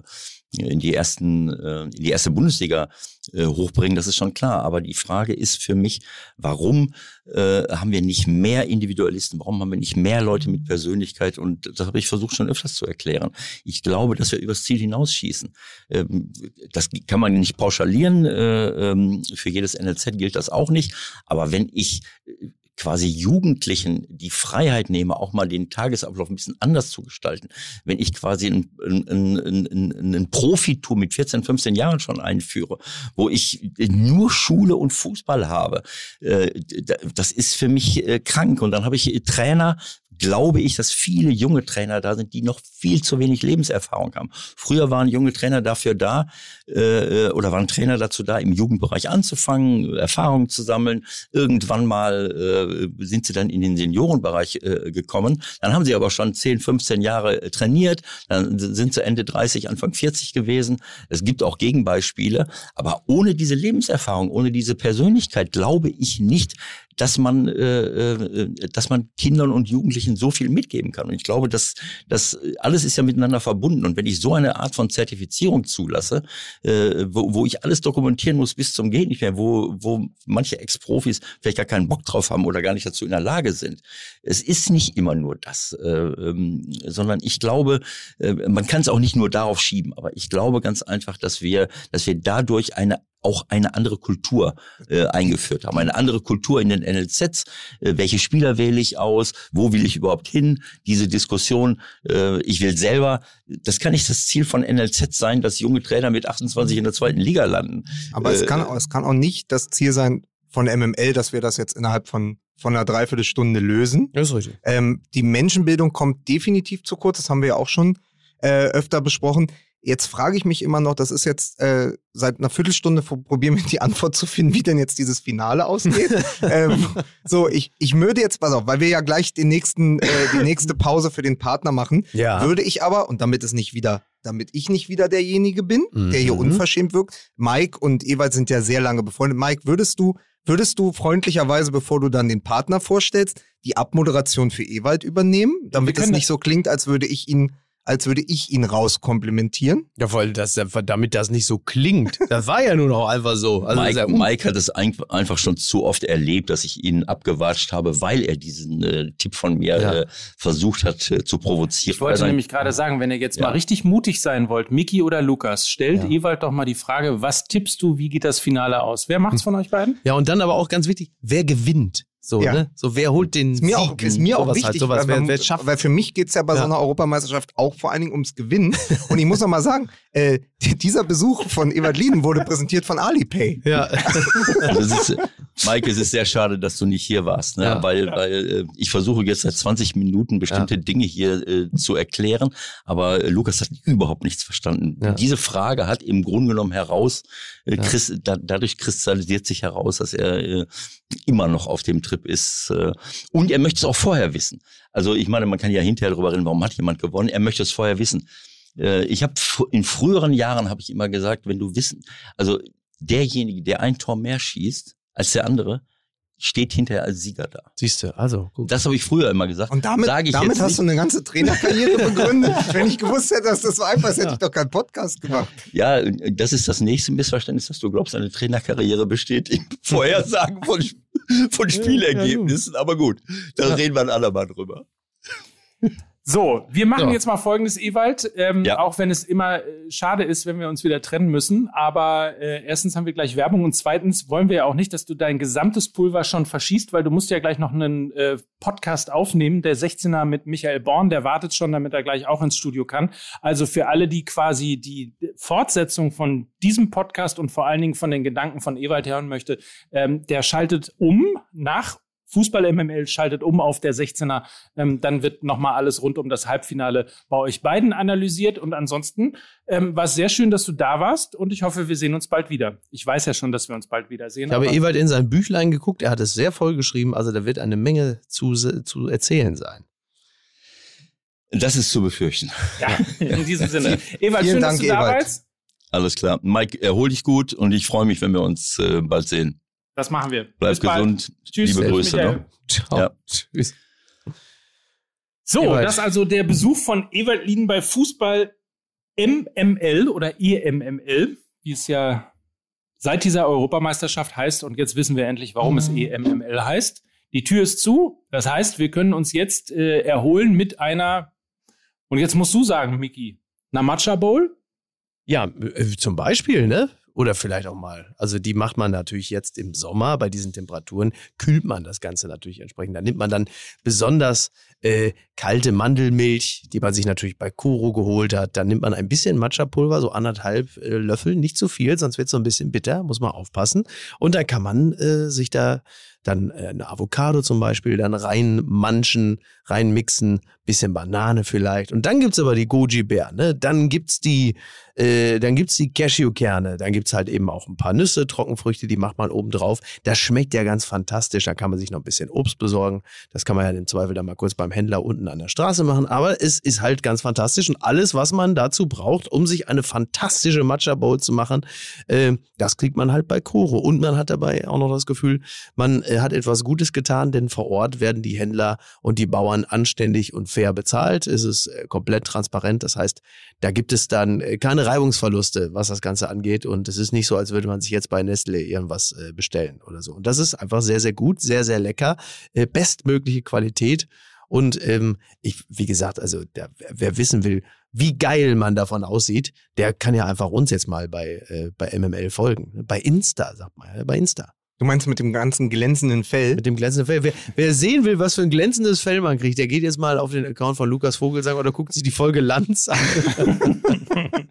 in die ersten, äh, in die erste Bundesliga äh, hochbringen, das ist schon klar. Aber die Frage ist für mich, warum äh, haben wir nicht mehr Individualisten? Warum haben wir nicht mehr Leute mit Persönlichkeit? Und das habe ich versucht schon öfters zu erklären. Ich glaube, dass wir übers Ziel hinausschießen. Ähm, das kann man nicht pauschalieren. Äh, ähm, für jedes NLZ gilt das auch nicht. Aber wenn ich äh, quasi Jugendlichen die Freiheit nehme, auch mal den Tagesablauf ein bisschen anders zu gestalten. Wenn ich quasi ein, ein, ein, ein, ein Profitum mit 14, 15 Jahren schon einführe, wo ich nur Schule und Fußball habe, äh, da- das ist für mich äh, krank. Und dann habe ich Trainer, glaube ich, dass viele junge Trainer da sind, die noch viel zu wenig Lebenserfahrung haben. Früher waren junge Trainer dafür da äh, oder waren Trainer dazu da, im Jugendbereich anzufangen, Erfahrungen zu sammeln. Irgendwann mal äh, sind sie dann in den Seniorenbereich äh, gekommen. Dann haben sie aber schon 10, 15 Jahre äh, trainiert. Dann sind sie Ende 30, Anfang 40 gewesen. Es gibt auch Gegenbeispiele. Aber ohne diese Lebenserfahrung, ohne diese Persönlichkeit glaube ich nicht, dass man, äh, äh, dass man Kindern und Jugendlichen so viel mitgeben kann. Und ich glaube, dass das alles ist ja miteinander verbunden. Und wenn ich so eine Art von Zertifizierung zulasse, äh, wo, wo ich alles dokumentieren muss bis zum Gehen nicht mehr, wo, wo manche Ex-Profis vielleicht gar keinen Bock drauf haben oder gar nicht dazu in der Lage sind. Es ist nicht immer nur das, äh, ähm, sondern ich glaube, äh, man kann es auch nicht nur darauf schieben, aber ich glaube ganz einfach, dass wir, dass wir dadurch eine auch eine andere Kultur äh, eingeführt haben. Eine andere Kultur in den NLZs. Äh, welche Spieler wähle ich aus? Wo will ich überhaupt hin? Diese Diskussion, äh, ich will selber, das kann nicht das Ziel von NLZ sein, dass junge Trainer mit 28 in der zweiten Liga landen. aber es Äh, kann, es kann auch nicht das Ziel sein von MML, dass wir das jetzt innerhalb von, von einer Dreiviertelstunde lösen. Das ist richtig. Ähm, die Menschenbildung kommt definitiv zu kurz, das haben wir ja auch schon äh, öfter besprochen. Jetzt frage ich mich immer noch, das ist jetzt äh, seit einer Viertelstunde probieren wir die Antwort zu finden, wie denn jetzt dieses Finale ausgeht. ähm, so, ich, ich würde jetzt, pass auf, weil wir ja gleich den nächsten, äh, die nächste Pause für den Partner machen, Ja. würde ich aber, und damit es nicht wieder, damit ich nicht wieder derjenige bin, der hier Mhm. unverschämt wirkt, Mike und Ewald sind ja sehr lange befreundet. Mike, würdest du, würdest du freundlicherweise, bevor du dann den Partner vorstellst, die Abmoderation für Ewald übernehmen, damit es nicht so klingt, als würde ich ihn als würde ich ihn rauskomplimentieren. Ja, weil das, damit das nicht so klingt. Das war ja nun auch einfach so. Also Mike, ja Mike hat es ein- einfach schon zu oft erlebt, dass ich ihn abgewatscht habe, weil er diesen äh, Tipp von mir Ja. äh, versucht hat äh, zu provozieren. Ich wollte Also, nämlich gerade sagen, wenn ihr jetzt Ja. mal richtig mutig sein wollt, Miki oder Lukas, stellt Ja. Ewald doch mal die Frage, was tippst du, wie geht das Finale aus? Wer macht's von euch beiden? Ja, und dann aber auch ganz wichtig, wer gewinnt? So, Ja. ne? So, wer holt den Ist mir auch, Sieg? ist mir auch Sowas wichtig, halt, sowas, weil, wer, wer schafft. weil für mich geht's ja bei Ja. so einer Europameisterschaft auch vor allen Dingen ums Gewinnen. Und ich muss noch mal sagen, äh, dieser Besuch von Ewald Lienen wurde präsentiert von Alipay. Ja. Also es ist, Mike, es ist sehr schade, dass du nicht hier warst, ne? Ja. weil, weil äh, ich versuche jetzt seit 20 Minuten bestimmte Dinge hier äh, zu erklären, aber äh, Lukas hat überhaupt nichts verstanden. Ja. Diese Frage hat im Grunde genommen heraus, äh, Ja. Chris, da, dadurch kristallisiert sich heraus, dass er äh, immer noch auf dem Trip ist äh, und er möchte es auch vorher wissen. Also ich meine, man kann ja hinterher darüber reden, warum hat jemand gewonnen, er möchte es vorher wissen. Äh, ich habe in früheren Jahren habe ich immer gesagt, wenn du wissen, also derjenige, der ein Tor mehr schießt als der andere, steht hinterher als Sieger da. Siehst du, also, gut. Das habe ich früher immer gesagt. Und damit, damit hast nicht. du eine ganze Trainerkarriere begründet. Wenn ich gewusst hätte, dass das so einfach ist, hätte ich doch keinen Podcast gemacht. Ja, das ist das nächste Missverständnis, dass du glaubst, deine Trainerkarriere besteht im Vorhersagen von, von Spielergebnissen. Aber gut, da Ja. reden wir ein andermal drüber. So, wir machen So. jetzt mal folgendes, Ewald. Ähm, Ja. Auch wenn es immer äh, schade ist, wenn wir uns wieder trennen müssen. Aber äh, erstens haben wir gleich Werbung und zweitens wollen wir ja auch nicht, dass du dein gesamtes Pulver schon verschießt, weil du musst ja gleich noch einen äh, Podcast aufnehmen. Der 16er mit Michael Born, der wartet schon, damit er gleich auch ins Studio kann. Also für alle, die quasi die Fortsetzung von diesem Podcast und vor allen Dingen von den Gedanken von Ewald hören möchte, ähm, der schaltet um nach Fußball MML schaltet um auf der 16er. Ähm, dann wird nochmal alles rund um das Halbfinale bei euch beiden analysiert. Und ansonsten ähm, war es sehr schön, dass du da warst und ich hoffe, wir sehen uns bald wieder. Ich weiß ja schon, dass wir uns bald wiedersehen. Ich habe Ewald in sein Büchlein geguckt, er hat es sehr voll geschrieben, also da wird eine Menge zu, zu erzählen sein. Das ist zu befürchten. ja, in diesem Sinne. Ewald, Vielen schön, Dank, dass du da Ewald. warst. Alles klar. Mike, erhol dich gut und ich freue mich, wenn wir uns äh, bald sehen. Das machen wir. Bleib Bis bald. gesund. Tschüss. Liebe Grüße. Ne? Ciao. Ja. Tschüss. So, Ewald. das ist also der Besuch von Ewald Lieden bei Fußball MML oder EMML, wie es ja seit dieser Europameisterschaft heißt. Und jetzt wissen wir endlich, warum es EMML heißt. Die Tür ist zu. Das heißt, wir können uns jetzt äh, erholen mit einer, und jetzt musst du sagen, Miki, einer Matcha Bowl? Ja, äh, zum Beispiel, ne? Oder vielleicht auch mal. Also die macht man natürlich jetzt im Sommer bei diesen Temperaturen, kühlt man das Ganze natürlich entsprechend. Da nimmt man dann besonders äh, kalte Mandelmilch, die man sich natürlich bei Koro geholt hat. Dann nimmt man ein bisschen Matcha-Pulver, so anderthalb äh, Löffel, nicht zu viel, sonst wird es so ein bisschen bitter, muss man aufpassen. Und dann kann man äh, sich da dann äh, eine Avocado zum Beispiel dann reinmanschen, reinmixen, bisschen Banane vielleicht. Und dann gibt's aber die Goji-Beeren, ne? Dann gibt's die, äh, die Cashewkerne, dann gibt's halt eben auch ein paar Nüsse, Trockenfrüchte, die macht man oben drauf. Das schmeckt ja ganz fantastisch. Da kann man sich noch ein bisschen Obst besorgen. Das kann man ja im Zweifel dann mal kurz beim Händler unten an der Straße machen. Aber es ist halt ganz fantastisch. Und alles, was man dazu braucht, um sich eine fantastische Matcha Bowl zu machen, äh, das kriegt man halt bei Koro. Und man hat dabei auch noch das Gefühl, man äh, hat etwas Gutes getan, denn vor Ort werden die Händler und die Bauern anständig und fair bezahlt. Es ist äh, komplett transparent. Das heißt, da gibt es dann äh, keine Reibungsverluste, was das Ganze angeht. Und es ist nicht so, als würde man sich jetzt bei Nestle irgendwas äh, bestellen oder so. Und das ist einfach sehr, sehr gut, sehr, sehr lecker, bestmögliche Qualität. Und ähm, ich, wie gesagt, also der, wer- wissen will, wie geil man davon aussieht, der kann ja einfach uns jetzt mal bei, äh, bei MML folgen. Bei Insta, sagt man, bei Insta. Du meinst mit dem ganzen glänzenden Fell? Mit dem glänzenden Fell. Wer, wer sehen will, was für ein glänzendes Fell man kriegt, der geht jetzt mal auf den Account von Lukas Vogelsang oder guckt sich die Folge Lanz an.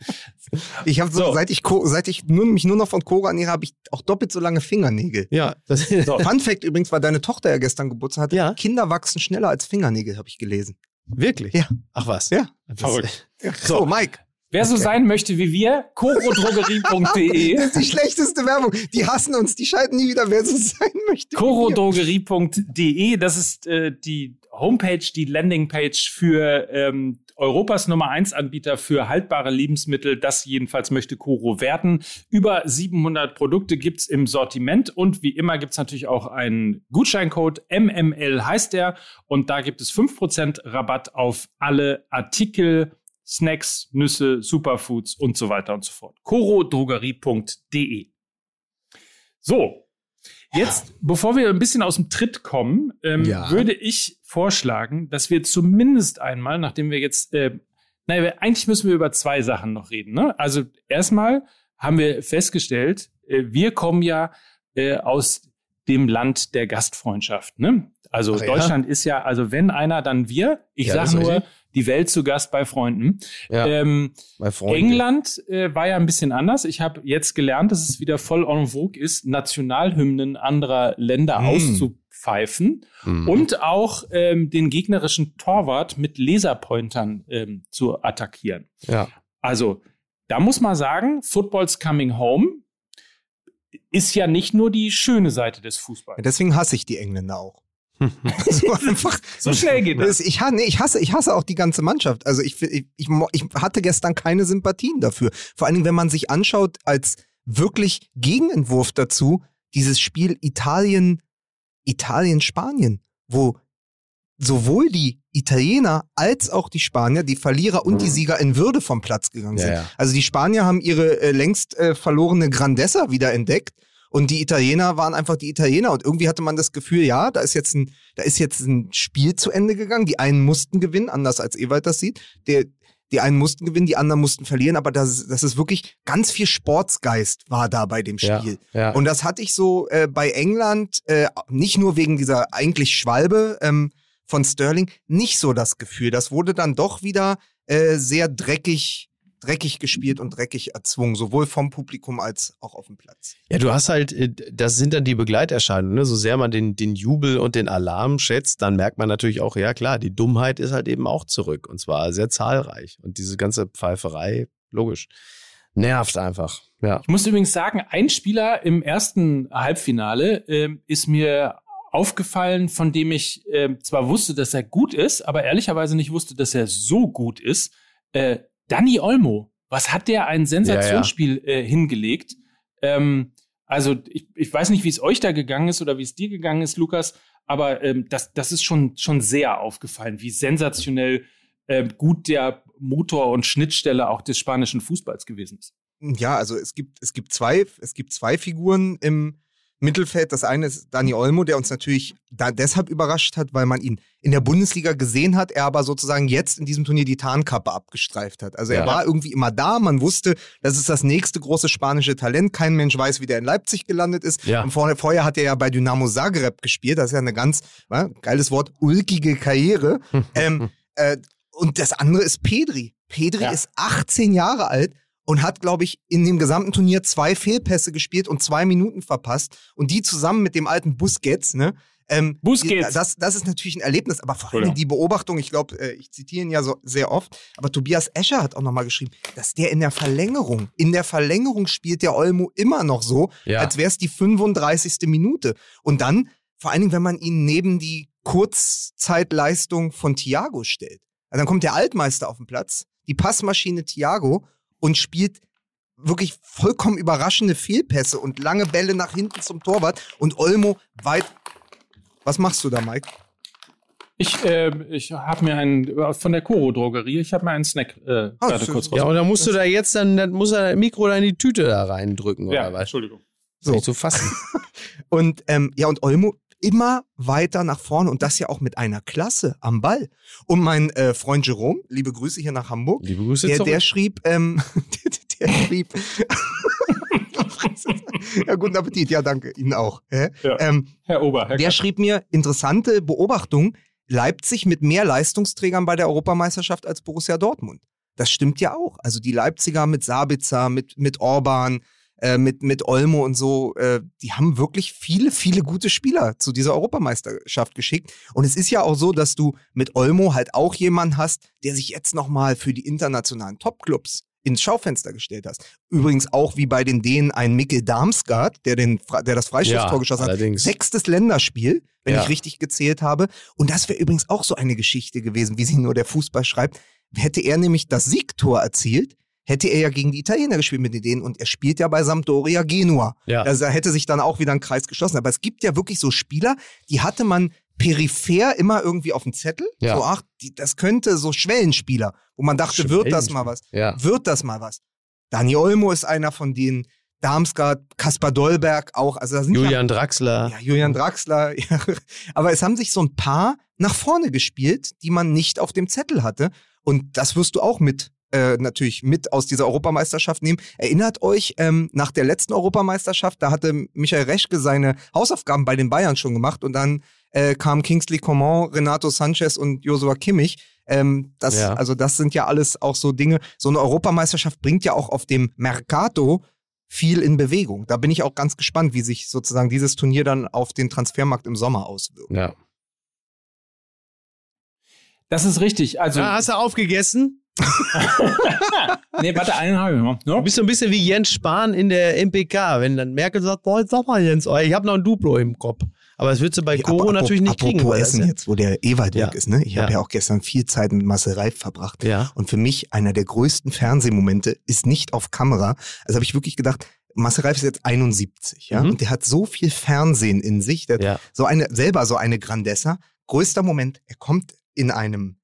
Ich habe so, So. seit ich seit ich nur, mich nur noch von Cora ernähre, habe ich auch doppelt so lange Fingernägel. ja, das, Fun Fact übrigens, weil deine Tochter ja gestern Geburtstag hatte. Ja. Kinder wachsen schneller als Fingernägel, habe ich gelesen. wirklich. Ja. Ach was. Ja. Verrückt. So, Mike. Wer so Okay. sein möchte wie wir, korodrogerie.de. Das ist die schlechteste Werbung. Die hassen uns, die schalten nie wieder, wer so sein möchte. korodrogerie.de, das ist äh, die Homepage, die Landingpage für ähm, Europas Nummer 1 Anbieter für haltbare Lebensmittel. Das jedenfalls möchte Koro werden. Über 700 Produkte gibt's im Sortiment und wie immer gibt's natürlich auch einen Gutscheincode. MML heißt der und da gibt es 5% Rabatt auf alle Artikel Snacks, Nüsse, Superfoods und so weiter und so fort. corodrogerie.de. So, jetzt, bevor wir ein bisschen aus dem Tritt kommen, ähm, Ja. würde ich vorschlagen, dass wir zumindest einmal, nachdem wir jetzt, äh, naja, eigentlich müssen wir über zwei Sachen noch reden. Ne? Also erstmal haben wir festgestellt, äh, wir kommen ja äh, aus dem Land der Gastfreundschaft. Ne? Also Ach ja? Deutschland ist ja, also wenn einer, dann wir. Ich Ja, sage nur, richtig. Die Welt zu Gast bei Freunden. Ja, Ähm, bei Freunden. England äh, war ja ein bisschen anders. Ich habe jetzt gelernt, dass es wieder voll en vogue ist, Nationalhymnen anderer Länder Mm. auszupfeifen Mhm. und auch ähm, den gegnerischen Torwart mit Laserpointern ähm, zu attackieren. Ja. Also, da muss man sagen, Football's Coming Home ist ja nicht nur die schöne Seite des Fußballs. Deswegen hasse ich die Engländer auch. so einfach. So schnell geht das. Ich, nee, ich, hasse, ich hasse auch die ganze Mannschaft. Also ich, ich, ich, hatte gestern keine Sympathien dafür. Vor allen Dingen, wenn man sich anschaut, als wirklich Gegenentwurf dazu, dieses Spiel Italien, Italien-Spanien, wo sowohl die Italiener als auch die Spanier, die Verlierer und die Sieger in Würde vom Platz gegangen Ja, sind. ja. Also die Spanier haben ihre äh, längst äh, verlorene Grandezza wieder entdeckt und die Italiener waren einfach die Italiener und irgendwie hatte man das Gefühl, ja, da ist jetzt ein, da ist jetzt ein Spiel zu Ende gegangen. Die einen mussten gewinnen, anders als Ewald das sieht. Der, die einen mussten gewinnen, die anderen mussten verlieren, aber das, ist- das ist wirklich ganz viel Sportsgeist war da bei dem Ja, Spiel. ja. Und das hatte ich so äh, bei England, äh, nicht nur wegen dieser eigentlich Schwalbe ähm, von Sterling, nicht so das Gefühl. Das wurde dann doch wieder äh, sehr dreckig, dreckig gespielt und dreckig erzwungen, sowohl vom Publikum als auch auf dem Platz. Ja, du hast halt, äh, das sind dann die Begleiterscheinungen. Ne? So sehr man den, den Jubel und den Alarm schätzt, dann merkt man natürlich auch, ja klar, die Dummheit ist halt eben auch zurück. Und zwar sehr zahlreich. Und diese ganze Pfeiferei, logisch, nervt einfach. Ja. Ich muss übrigens sagen, ein Spieler im ersten Halbfinale ähm, ist mir aufgefallen, von dem ich ähm, zwar wusste, dass er gut ist, aber ehrlicherweise nicht wusste, dass er so gut ist. Äh, Danny Olmo. Was hat der ein Sensationsspiel Äh, hingelegt? Ähm, also ich, ich weiß nicht, wie es euch da gegangen ist oder wie es dir gegangen ist, Lukas, aber ähm, das, das ist schon, schon sehr aufgefallen, wie sensationell ähm, gut der Motor und Schnittstelle auch des spanischen Fußballs gewesen ist. Ja, also es gibt, es gibt zwei, es gibt zwei Figuren im Mittelfeld. Das eine ist Dani Olmo, der uns natürlich da deshalb überrascht hat, weil man ihn in der Bundesliga gesehen hat, er aber sozusagen jetzt in diesem Turnier die Tarnkappe abgestreift hat. Also er Ja. war irgendwie immer da, man wusste, das ist das nächste große spanische Talent. Kein Mensch weiß, wie der in Leipzig gelandet ist. Ja. Und vorher, vorher hat er ja bei Dynamo Zagreb gespielt, das ist ja eine ganz, ja, geiles Wort, ulkige Karriere. ähm, äh, und das andere ist Pedri. Pedri Ja. ist 18 Jahre alt und hat, glaube ich, in dem gesamten Turnier zwei Fehlpässe gespielt und zwei Minuten verpasst. Und die zusammen mit dem alten Busquets, ne? Ähm, Busquets. Das, das ist natürlich ein Erlebnis, aber vor allem die Beobachtung, ich glaube, äh, ich zitiere ihn ja so sehr oft, aber Tobias Escher hat auch nochmal geschrieben, dass der in der Verlängerung, in der Verlängerung spielt der Olmo immer noch so, Ja. als wäre es die 35. Minute. Und dann, vor allen Dingen, wenn man ihn neben die Kurzzeitleistung von Thiago stellt. Also dann kommt der Altmeister auf den Platz, die Passmaschine Thiago und spielt wirklich vollkommen überraschende Fehlpässe und lange Bälle nach hinten zum Torwart und Olmo weit. Was machst du da, Mike? Ich, äh, ich habe mir einen von der Koro Drogerie, ich habe mir einen Snack äh, Ah, gerade schön. kurz Ja, raus. und dann musst du da jetzt dann, dann muss er das Mikro da in die Tüte da reindrücken, oder Ja, was? Entschuldigung. So. Nicht zu fassen. Und ähm, ja, und Olmo immer weiter nach vorne und das ja auch mit einer Klasse am Ball. Und mein äh, Freund Jerome, liebe Grüße hier nach Hamburg, Liebe Grüße der, der schrieb, ähm, der, der schrieb, ja, guten Appetit, ja, danke, Ihnen auch. Hä? Ja. Ähm, Herr Ober, Herr der schrieb mir interessante Beobachtung, Leipzig mit mehr Leistungsträgern bei der Europameisterschaft als Borussia Dortmund. Das stimmt ja auch. Also die Leipziger mit Sabitzer, mit, mit Orban, äh, mit, mit Olmo und so, äh, die haben wirklich viele, viele gute Spieler zu dieser Europameisterschaft geschickt. Und es ist ja auch so, dass du mit Olmo halt auch jemanden hast, der sich jetzt nochmal für die internationalen Topclubs ins Schaufenster gestellt hast. Übrigens auch wie bei den Dänen ein Mikkel Darmsgaard, der, den, der das Freistoßtor Ja, geschossen hat. allerdings. Sechstes Länderspiel, wenn Ja. ich richtig gezählt habe. Und das wäre übrigens auch so eine Geschichte gewesen, wie sie nur der Fußball schreibt. Hätte er nämlich das Siegtor erzielt, hätte er ja gegen die Italiener gespielt mit den Dänen und er spielt ja bei Sampdoria Genua. Ja. Also da hätte sich dann auch wieder ein Kreis geschlossen. Aber es gibt ja wirklich so Spieler, die hatte man peripher immer irgendwie auf dem Zettel. Ja. So, ach, die, das könnte so Schwellenspieler, wo man dachte, wird das mal was? Ja. Wird das mal was? Dani Olmo ist einer von denen. Darmstadt, Kaspar Dollberg auch. Also da sind ja Julian Draxler. ja, Julian Draxler. Ja. Aber es haben sich so ein paar nach vorne gespielt, die man nicht auf dem Zettel hatte. Und das wirst du auch mit, äh, natürlich mit aus dieser Europameisterschaft nehmen. Erinnert euch, ähm, nach der letzten Europameisterschaft, da hatte Michael Reschke seine Hausaufgaben bei den Bayern schon gemacht und dann äh, kamen Kingsley Coman, Renato Sanchez und Josua Kimmich. Ähm, das, Ja. Also das sind ja alles auch so Dinge. So eine Europameisterschaft bringt ja auch auf dem Mercato viel in Bewegung. Da bin ich auch ganz gespannt, wie sich sozusagen dieses Turnier dann auf den Transfermarkt im Sommer auswirkt. Ja. Das ist richtig. Also, Ah, hast du aufgegessen? nee, warte, einen habe ich noch. Du Ja? bist so ein bisschen wie Jens Spahn in der MPK, wenn dann Merkel sagt, boah, jetzt sag mal Jens, oh, ich habe noch ein Duplo im Kopf. Aber das würdest du bei Koro Apropos- natürlich nicht kriegen. Apropos das Essen ja- jetzt, wo der Ewald Ja. weg ist, ne? Ich habe Ja. ja auch gestern viel Zeit mit Marcel Reif verbracht. Ja. Und für mich einer der größten Fernsehmomente ist nicht auf Kamera. Also habe ich wirklich gedacht, Marcel Reif ist jetzt 71, ja, Mhm. und der hat so viel Fernsehen in sich, der Ja. so eine selber so eine Grandessa. Größter Moment, er kommt in einem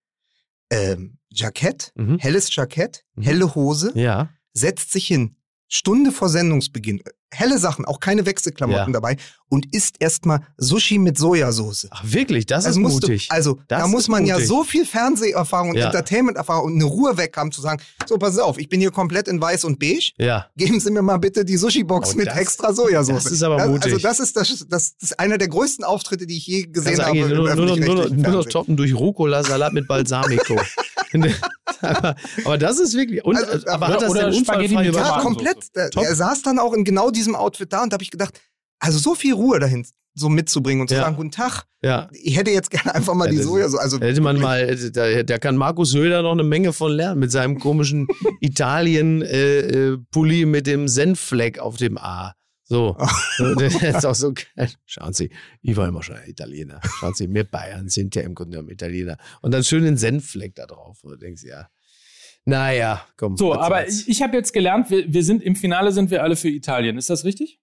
ähm, Jackett, Mhm. helles Jackett, Mhm. helle Hose, Ja. setzt sich hin, Stunde vor Sendungsbeginn, helle Sachen, auch keine Wechselklamotten Ja. dabei und isst erstmal Sushi mit Sojasauce. Ach, wirklich, das Also ist musst du, mutig. also Das da muss man ja mutig. so viel Fernseherfahrung und Ja. Entertainment-Erfahrung und eine Ruhe weg haben, zu sagen, so pass auf, ich bin hier komplett in weiß und beige, ja. geben Sie mir mal bitte die Sushi-Box Oh, mit das- extra Sojasauce. das ist aber Das- mutig. Also das ist, das, das ist einer der größten Auftritte, die ich je gesehen du habe nur, nur, nur, nur, noch toppen durch Rucola-Salat mit Balsamico. aber, aber das ist wirklich. Und, Also, aber oder- hat das Spaghetti unfallfrei Ja, komplett. Der, Top. er saß dann auch in genau diesem Outfit da und da habe ich gedacht, also so viel Ruhe dahin so mitzubringen und zu Ja. sagen, guten Tag, Ja. ich hätte jetzt gerne einfach mal Ja, die das- Sojasauce. Also Da hätte man mal, da, da kann Markus Söder noch eine Menge von lernen mit seinem komischen Italien-Pulli mit dem Senffleck auf dem A. So. das ist auch so geil. Schauen Sie, ich war immer schon ein Italiener. Schauen Sie, wir Bayern sind ja im Grunde genommen Italiener. Und dann schön den Senffleck da drauf. Und du denkst, ja. Naja, komm. So, aber soll's. ich, ich habe jetzt gelernt, wir, wir sind im Finale sind wir alle für Italien. Ist das richtig?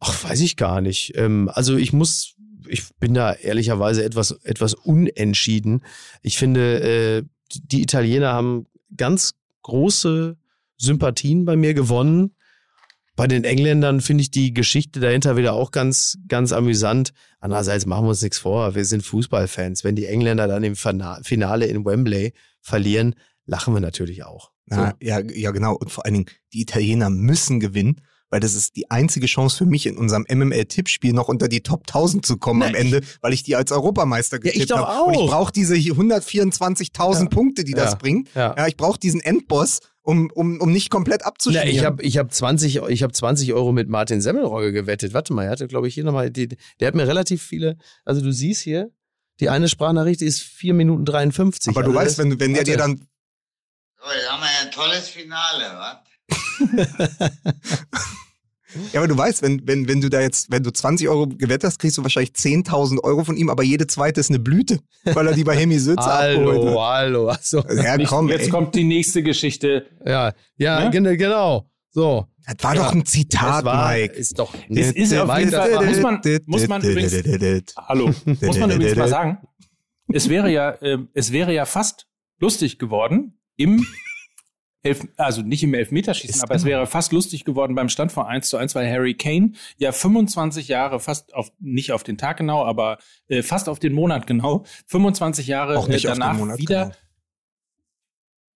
Ach, weiß ich gar nicht. Ähm, also ich muss, ich bin da ehrlicherweise etwas, etwas unentschieden. Ich finde, äh, die Italiener haben ganz große Sympathien bei mir gewonnen. Bei den Engländern finde ich die Geschichte dahinter wieder auch ganz, ganz amüsant. Andererseits machen wir uns nichts vor. Wir sind Fußballfans. Wenn die Engländer dann im Fina- Finale in Wembley verlieren, lachen wir natürlich auch. So. Ja, ja, ja, genau. Und vor allen Dingen, die Italiener müssen gewinnen, weil das ist die einzige Chance für mich in unserem MML-Tippspiel noch unter die Top 1000 zu kommen Na, am Ende, weil ich die als Europameister Ja, getippt doch habe. Und ich auch. brauche diese 124.000 Ja. Punkte, die das Ja. bringt. Ja. Ja, ich brauche diesen Endboss, um, um, um nicht komplett Na, abzuschmieren. ich habe ich hab 20, ich hab 20 Euro mit Martin Semmelrogge gewettet. Warte mal, er hatte, glaube ich, hier nochmal, die, der hat mir relativ viele, also du siehst hier, die eine Sprachnachricht ist 4 Minuten 53. Aber du also weißt, das- wenn, du- wenn der dir dann So, jetzt haben wir ja ein tolles Finale, was? Ja, aber du weißt, wenn, wenn, wenn du da jetzt, wenn du 20 Euro gewettet hast, kriegst du wahrscheinlich 10.000 Euro von ihm, aber jede zweite ist eine Blüte, weil er die bei Hemi Söze abgeholt Hallo, hat. hallo, achso. Ja, Nicht- komm, jetzt ey. kommt die nächste Geschichte. Ja, ja, Ne? gen- genau. So. Das war Ja. doch ein Zitat, Das war, Mike. ist doch. Es ist auf jeden das Fall, muss man, muss man übrigens, hallo, muss man übrigens mal sagen, es wäre ja, ähm, es wäre ja fast lustig geworden im Elf, also nicht im Elfmeterschießen, Ist aber es wäre fast lustig geworden beim Stand von 1 zu 1, weil Harry Kane ja 25 Jahre, fast auf, nicht auf den Tag genau, aber äh, fast auf den Monat genau, 25 Jahre Auch nicht äh, danach Monat wieder genau.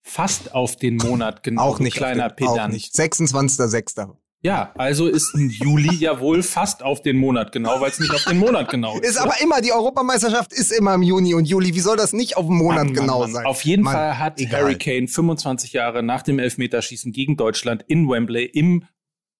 fast auf den Monat genau. Auch nicht. Kleiner den, auch Pedant. nicht. 26.06. Ja, also ist ein Juli ja wohl fast auf den Monat genau, weil es nicht auf den Monat genau ist. Ist aber immer, die Europameisterschaft ist immer im Juni und Juli. Wie soll das nicht auf den Monat Mann, Mann, genau Mann. sein? Auf jeden Mann, Fall hat egal. Harry Kane 25 Jahre nach dem Elfmeterschießen gegen Deutschland in Wembley im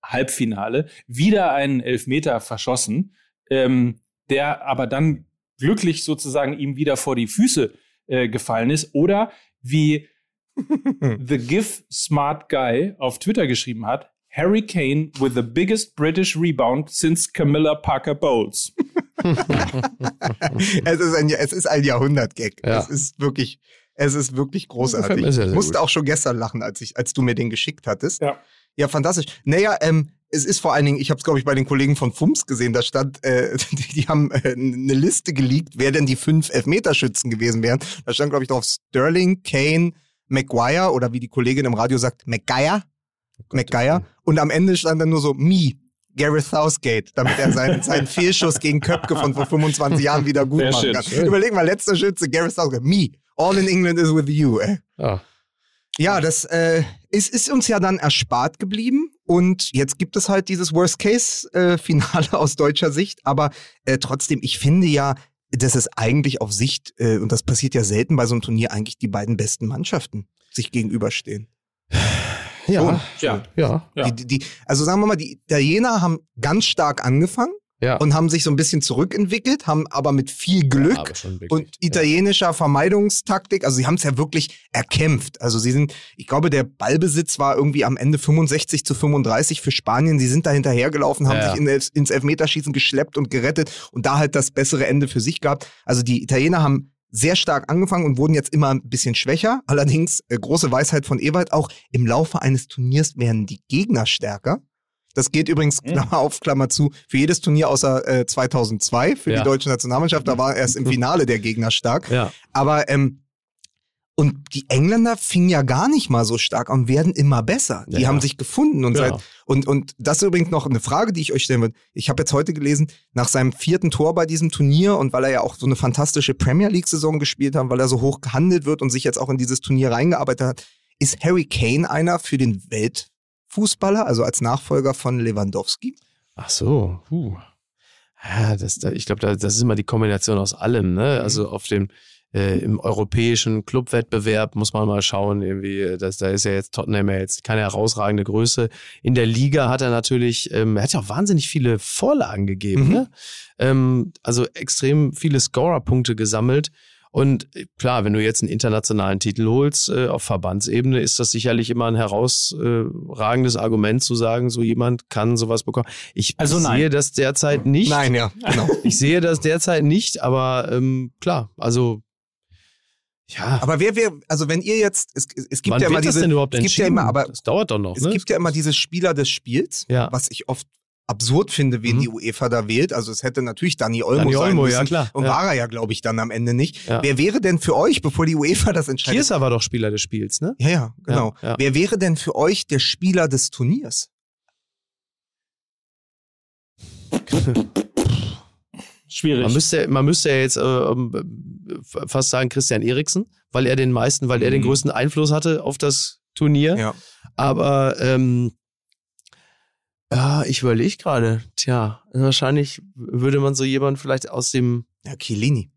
Halbfinale wieder einen Elfmeter verschossen, ähm, der aber dann glücklich sozusagen ihm wieder vor die Füße äh, gefallen ist. Oder wie The GIF Smart Guy auf Twitter geschrieben hat, Harry Kane with the biggest British rebound since Camilla Parker Bowles. es, ist ein, es ist ein Jahrhundert-Gag. Ja. Es ist wirklich, Es ist wirklich großartig. Sehr ich musste gut. auch schon gestern lachen, als, ich, als du mir den geschickt hattest. Ja. Ja, fantastisch. Naja, ähm, es ist vor allen Dingen, ich habe es, glaube ich, bei den Kollegen von FUMS gesehen, da stand, äh, die, die haben äh, eine Liste geleakt, wer denn die fünf Elfmeterschützen gewesen wären. Da stand, glaube ich, drauf Sterling, Kane, Maguire oder wie die Kollegin im Radio sagt, Maguire. Maguire. Und am Ende stand dann nur so, me. Gareth Southgate, damit er seinen, seinen Fehlschuss gegen Köpke von vor 25 Jahren wieder gut Sehr machen schön. kann. Schön. Überleg mal, letzter Schütze, Gareth Southgate, me. All in England is with you, ey. Ja. Ja, das äh, ist, ist uns ja dann erspart geblieben und jetzt gibt es halt dieses Worst-Case-Finale aus deutscher Sicht, aber äh, trotzdem, ich finde ja, dass es eigentlich auf Sicht, äh, und das passiert ja selten bei so einem Turnier, eigentlich die beiden besten Mannschaften sich gegenüberstehen. Ja. Ja. Ja. Ja. Die, die, also sagen wir mal, die Italiener haben ganz stark angefangen Ja. und haben sich so ein bisschen zurückentwickelt, haben aber mit viel Glück schon wirklich, und italienischer Vermeidungstaktik, also sie haben es ja wirklich erkämpft. Also sie sind, ich glaube, der Ballbesitz war irgendwie am Ende 65 zu 35 für Spanien. Sie sind da hinterhergelaufen, haben Ja, ja. sich in, Elf- ins Elfmeterschießen geschleppt und gerettet und da halt das bessere Ende für sich gehabt. Also die Italiener haben sehr stark angefangen und wurden jetzt immer ein bisschen schwächer. Allerdings, äh, große Weisheit von Ewald, auch im Laufe eines Turniers werden die Gegner stärker. Das geht übrigens, Klammer auf, Klammer zu, für jedes Turnier außer äh, 2002, für Ja. die deutsche Nationalmannschaft. Da war erst im Finale der Gegner stark. Ja. Aber, ähm, und die Engländer fingen ja gar nicht mal so stark an und werden immer besser. Die Ja. haben sich gefunden und Genau. seit, und, und das ist übrigens noch eine Frage, die ich euch stellen würde. Ich habe jetzt heute gelesen, nach seinem vierten Tor bei diesem Turnier und weil er ja auch so eine fantastische Premier League-Saison gespielt hat, weil er so hoch gehandelt wird und sich jetzt auch in dieses Turnier reingearbeitet hat, ist Harry Kane einer für den Weltfußballer, also als Nachfolger von Lewandowski? Ach so. Puh. Ja, das, da, ich glaube, da, das ist immer die Kombination aus allem. Ne? Also auf dem äh, im europäischen Clubwettbewerb muss man mal schauen, irgendwie, äh, dass da ist ja jetzt Tottenham ja jetzt keine herausragende Größe. In der Liga hat er natürlich, ähm, er hat ja auch wahnsinnig viele Vorlagen gegeben, Mhm. ne? ähm, also extrem viele Scorerpunkte gesammelt. Und äh, klar, wenn du jetzt einen internationalen Titel holst äh, auf Verbandsebene, ist das sicherlich immer ein herausragendes Argument zu sagen, so jemand kann sowas bekommen. Ich Also sehe das derzeit nicht. Nein, ja, genau. Ich sehe das derzeit nicht, aber ähm, klar, also ja. Aber wer wäre, also wenn ihr jetzt, es, es gibt Wann ja immer diese, es gibt ja immer, aber das dauert doch noch, es ne? gibt ja immer diese Spieler des Spiels, Ja. was ich oft absurd finde, wen Mhm. die UEFA da wählt. Also es hätte natürlich Dani Olmo Dani sein Olmo, müssen. ja, klar. Und Ja. war er ja, glaube ich, dann am Ende nicht. Ja. Wer wäre denn für euch, bevor die UEFA das entscheidet? Kieser war doch Spieler des Spiels, ne? Ja, ja, genau. Ja. Wer wäre denn für euch der Spieler des Turniers? Schwierig. Man müsste, man müsste ja jetzt äh, ähm, fast sagen Christian Eriksen, weil er den meisten, weil er den Mhm. größten Einfluss hatte auf das Turnier. Ja. Aber ähm, ja, ich überlege gerade, tja, wahrscheinlich würde man so jemanden vielleicht aus dem Ja, Chiellini.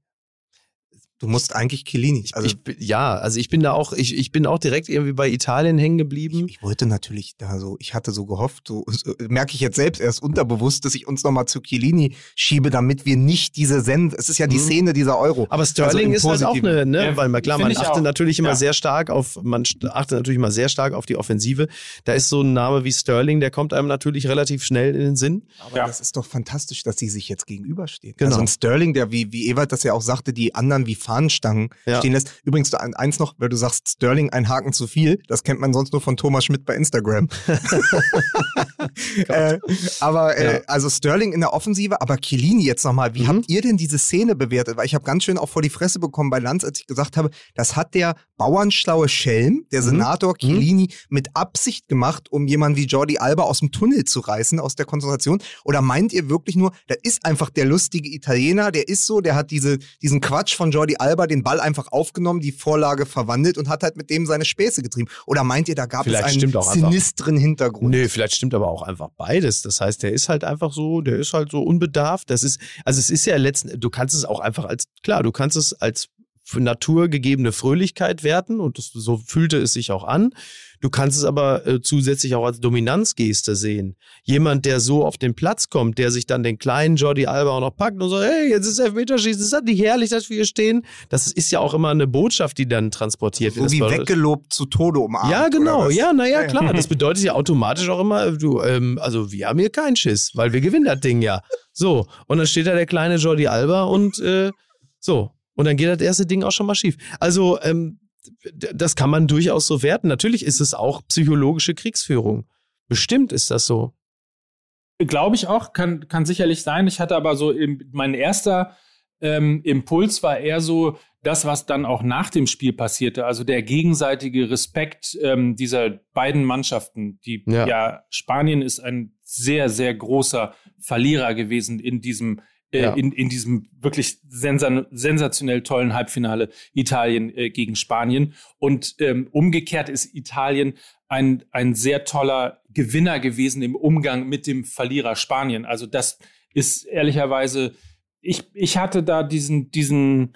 Du musst eigentlich Chiellini. Ich, Also ich, bin- ja, also ich bin da auch, ich, ich bin auch direkt irgendwie bei Italien hängen geblieben. Ich wollte natürlich da so, ich hatte so gehofft, so, so merke ich jetzt selbst erst unterbewusst, dass ich uns nochmal zu Chiellini schiebe, damit wir nicht diese Send, es ist ja die Mhm. Szene dieser Euro. Aber Sterling im ist halt auch eine, ne, Ja, weil man klar, man ich achtet auch. natürlich immer Ja. sehr stark auf, man achtet natürlich immer sehr stark auf die Offensive. Da ist so ein Name wie Sterling, der kommt einem natürlich relativ schnell in den Sinn. Aber Ja. das ist doch fantastisch, dass sie sich jetzt gegenüberstehen. Genau. Also ein Sterling, der wie, wie Ewald das ja auch sagte, die anderen wie Fahnenstangen Ja. stehen lässt. Übrigens eins noch, weil du sagst, Sterling ein Haken zu viel. Das kennt man sonst nur von Thomas Schmidt bei Instagram. äh, aber äh, Ja. also Sterling in der Offensive, aber Chiellini jetzt nochmal, wie Mhm. habt ihr denn diese Szene bewertet? Weil ich habe ganz schön auch vor die Fresse bekommen bei Lanz, als ich gesagt habe, das hat der bauernschlaue Schelm, der Mhm. Senator Chiellini, mit Absicht gemacht, um jemanden wie Jordi Alba aus dem Tunnel zu reißen, aus der Konzentration? Oder meint ihr wirklich nur, da ist einfach der lustige Italiener, der ist so, der hat diese, diesen Quatsch von Jordi Alba, den Ball einfach aufgenommen, die Vorlage verwandelt und hat halt mit dem seine Späße getrieben? Oder meint ihr, da gab Vielleicht es einen auch einfach. sinistren Hintergrund? Nö, vielleicht stimmt aber auch einfach beides. Das heißt, der ist halt einfach so, der ist halt so unbedarft. Das ist, also es ist ja letzten, du kannst es auch einfach als, klar, du kannst es als für Natur gegebene Fröhlichkeit werten und das, so fühlte es sich auch an. Du kannst es aber äh, zusätzlich auch als Dominanzgeste sehen. Jemand, der so auf den Platz kommt, der sich dann den kleinen Jordi Alba auch noch packt und so, hey, jetzt ist Elfmeterschießen, ist das nicht herrlich, dass wir hier stehen? Das ist ja auch immer eine Botschaft, die dann transportiert wird. So wie weggelobt zu Tode umarmt. ja, genau. Ja, naja, Ja, ja. klar. Das bedeutet ja automatisch auch immer, du, ähm, also wir haben hier keinen Schiss, weil wir gewinnen das Ding ja. So. Und dann steht da der kleine Jordi Alba und äh, so. Und dann geht das erste Ding auch schon mal schief. Also, ähm, das kann man durchaus so werten. Natürlich ist es auch psychologische Kriegsführung. Bestimmt ist das so. Glaube ich auch, kann, kann sicherlich sein. Ich hatte aber so, im, mein erster ähm, Impuls war eher so das, was dann auch nach dem Spiel passierte. Also der gegenseitige Respekt ähm, dieser beiden Mannschaften. Die, Ja. ja. Spanien ist ein sehr, sehr großer Verlierer gewesen in diesem, Ja. in, in diesem wirklich sensa sensationell tollen Halbfinale Italien äh, gegen Spanien. Und ähm, umgekehrt ist Italien ein, ein sehr toller Gewinner gewesen im Umgang mit dem Verlierer Spanien. Also das ist ehrlicherweise, ich, ich hatte da diesen, diesen,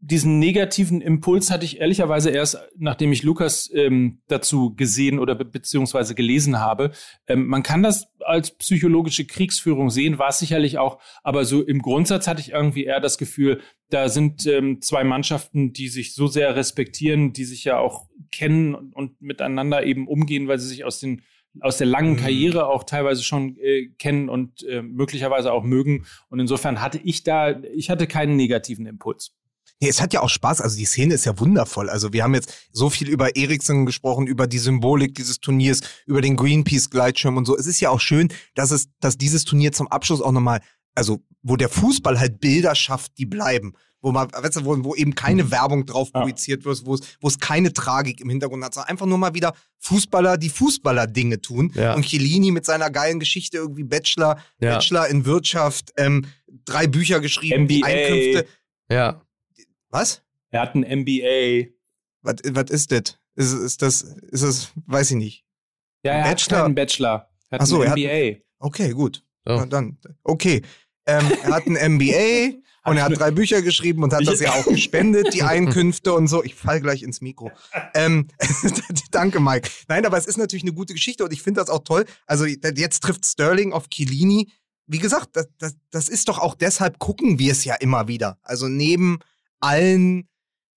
diesen negativen Impuls hatte ich ehrlicherweise erst, nachdem ich Lukas ähm, dazu gesehen oder be beziehungsweise gelesen habe. Ähm, man kann das als psychologische Kriegsführung sehen, war es sicherlich auch, aber so im Grundsatz hatte ich irgendwie eher das Gefühl, da sind ähm, zwei Mannschaften, die sich so sehr respektieren, die sich ja auch kennen und, und miteinander eben umgehen, weil sie sich aus den aus der langen Karriere auch teilweise schon äh, kennen und äh, möglicherweise auch mögen. Und insofern hatte ich da, ich hatte keinen negativen Impuls. Nee, es hat ja auch Spaß. Also die Szene ist ja wundervoll. Also wir haben jetzt so viel über Eriksen gesprochen, über die Symbolik dieses Turniers, über den Greenpeace-Gleitschirm und so. Es ist ja auch schön, dass es, dass dieses Turnier zum Abschluss auch nochmal, also wo der Fußball halt Bilder schafft, die bleiben. Wo man, weißt du, wo, wo eben keine Werbung drauf Ja. projiziert wird, wo es, wo es keine Tragik im Hintergrund hat, sondern einfach nur mal wieder Fußballer, die Fußballer-Dinge tun. Ja. Und Chiellini mit seiner geilen Geschichte irgendwie Bachelor, Ja. Bachelor in Wirtschaft, ähm, drei Bücher geschrieben, die MBA. Einkünfte. Ja. Was? Er hat ein MBA. Was, was ist das? Ist, ist das, ist das, weiß ich nicht. Ja, er Bachelor? hat keinen Bachelor. Er hat Ach so, ein er hat- MBA. Okay, gut. So. Na dann, okay. Ähm, er hat ein MBA und er hat drei Bücher geschrieben und hat das ja auch gespendet, die Einkünfte und so. Ich fall gleich ins Mikro. Ähm, danke, Mike. Nein, aber es ist natürlich eine gute Geschichte und ich finde das auch toll. Also jetzt trifft Sterling auf Chiellini. Wie gesagt, das, das, das ist doch auch deshalb gucken wir es ja immer wieder. Also neben allen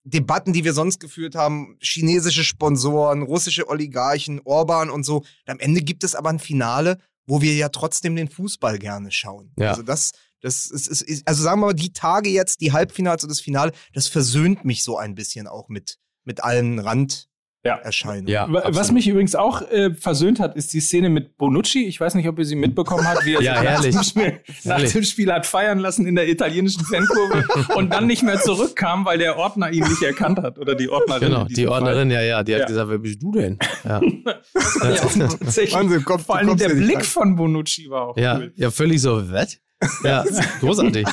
Debatten, die wir sonst geführt haben, chinesische Sponsoren, russische Oligarchen, Orban und so. Am Ende gibt es aber ein Finale, wo wir ja trotzdem den Fußball gerne schauen. Ja. Also das, das ist, ist, ist, also sagen wir mal, die Tage jetzt, die Halbfinals und das Finale, das versöhnt mich so ein bisschen auch mit, mit allen Randerscheinungen. Ja. Ja, Wa- Was mich übrigens auch äh, versöhnt hat, ist die Szene mit Bonucci. Ich weiß nicht, ob ihr sie mitbekommen habt, wie er Ja, sich nach, herrlich. dem Spiel, nach dem Spiel hat feiern lassen in der italienischen Fankurve und dann nicht mehr zurückkam, weil der Ordner ihn nicht erkannt hat oder die Ordnerin. Genau, die diesem Fall. Ordnerin, ja, ja, die hat Ja. gesagt, wer bist du denn? Ja, Ja, tatsächlich. Wahnsinn, komm, Vor allem der ja Blick rein. von Bonucci war auch ja, cool. ja völlig so, was? Ja, großartig.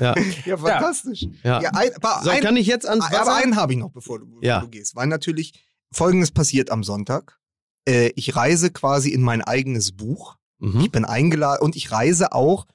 Ja, Ja, fantastisch. ja. ein, aber So, ein, kann ich jetzt ans aber Wasser? einen habe ich noch, bevor du, bevor Ja. du gehst. Weil natürlich Folgendes passiert am Sonntag. Äh, ich reise quasi in mein eigenes Buch. Mhm. Ich bin eingeladen und ich reise auch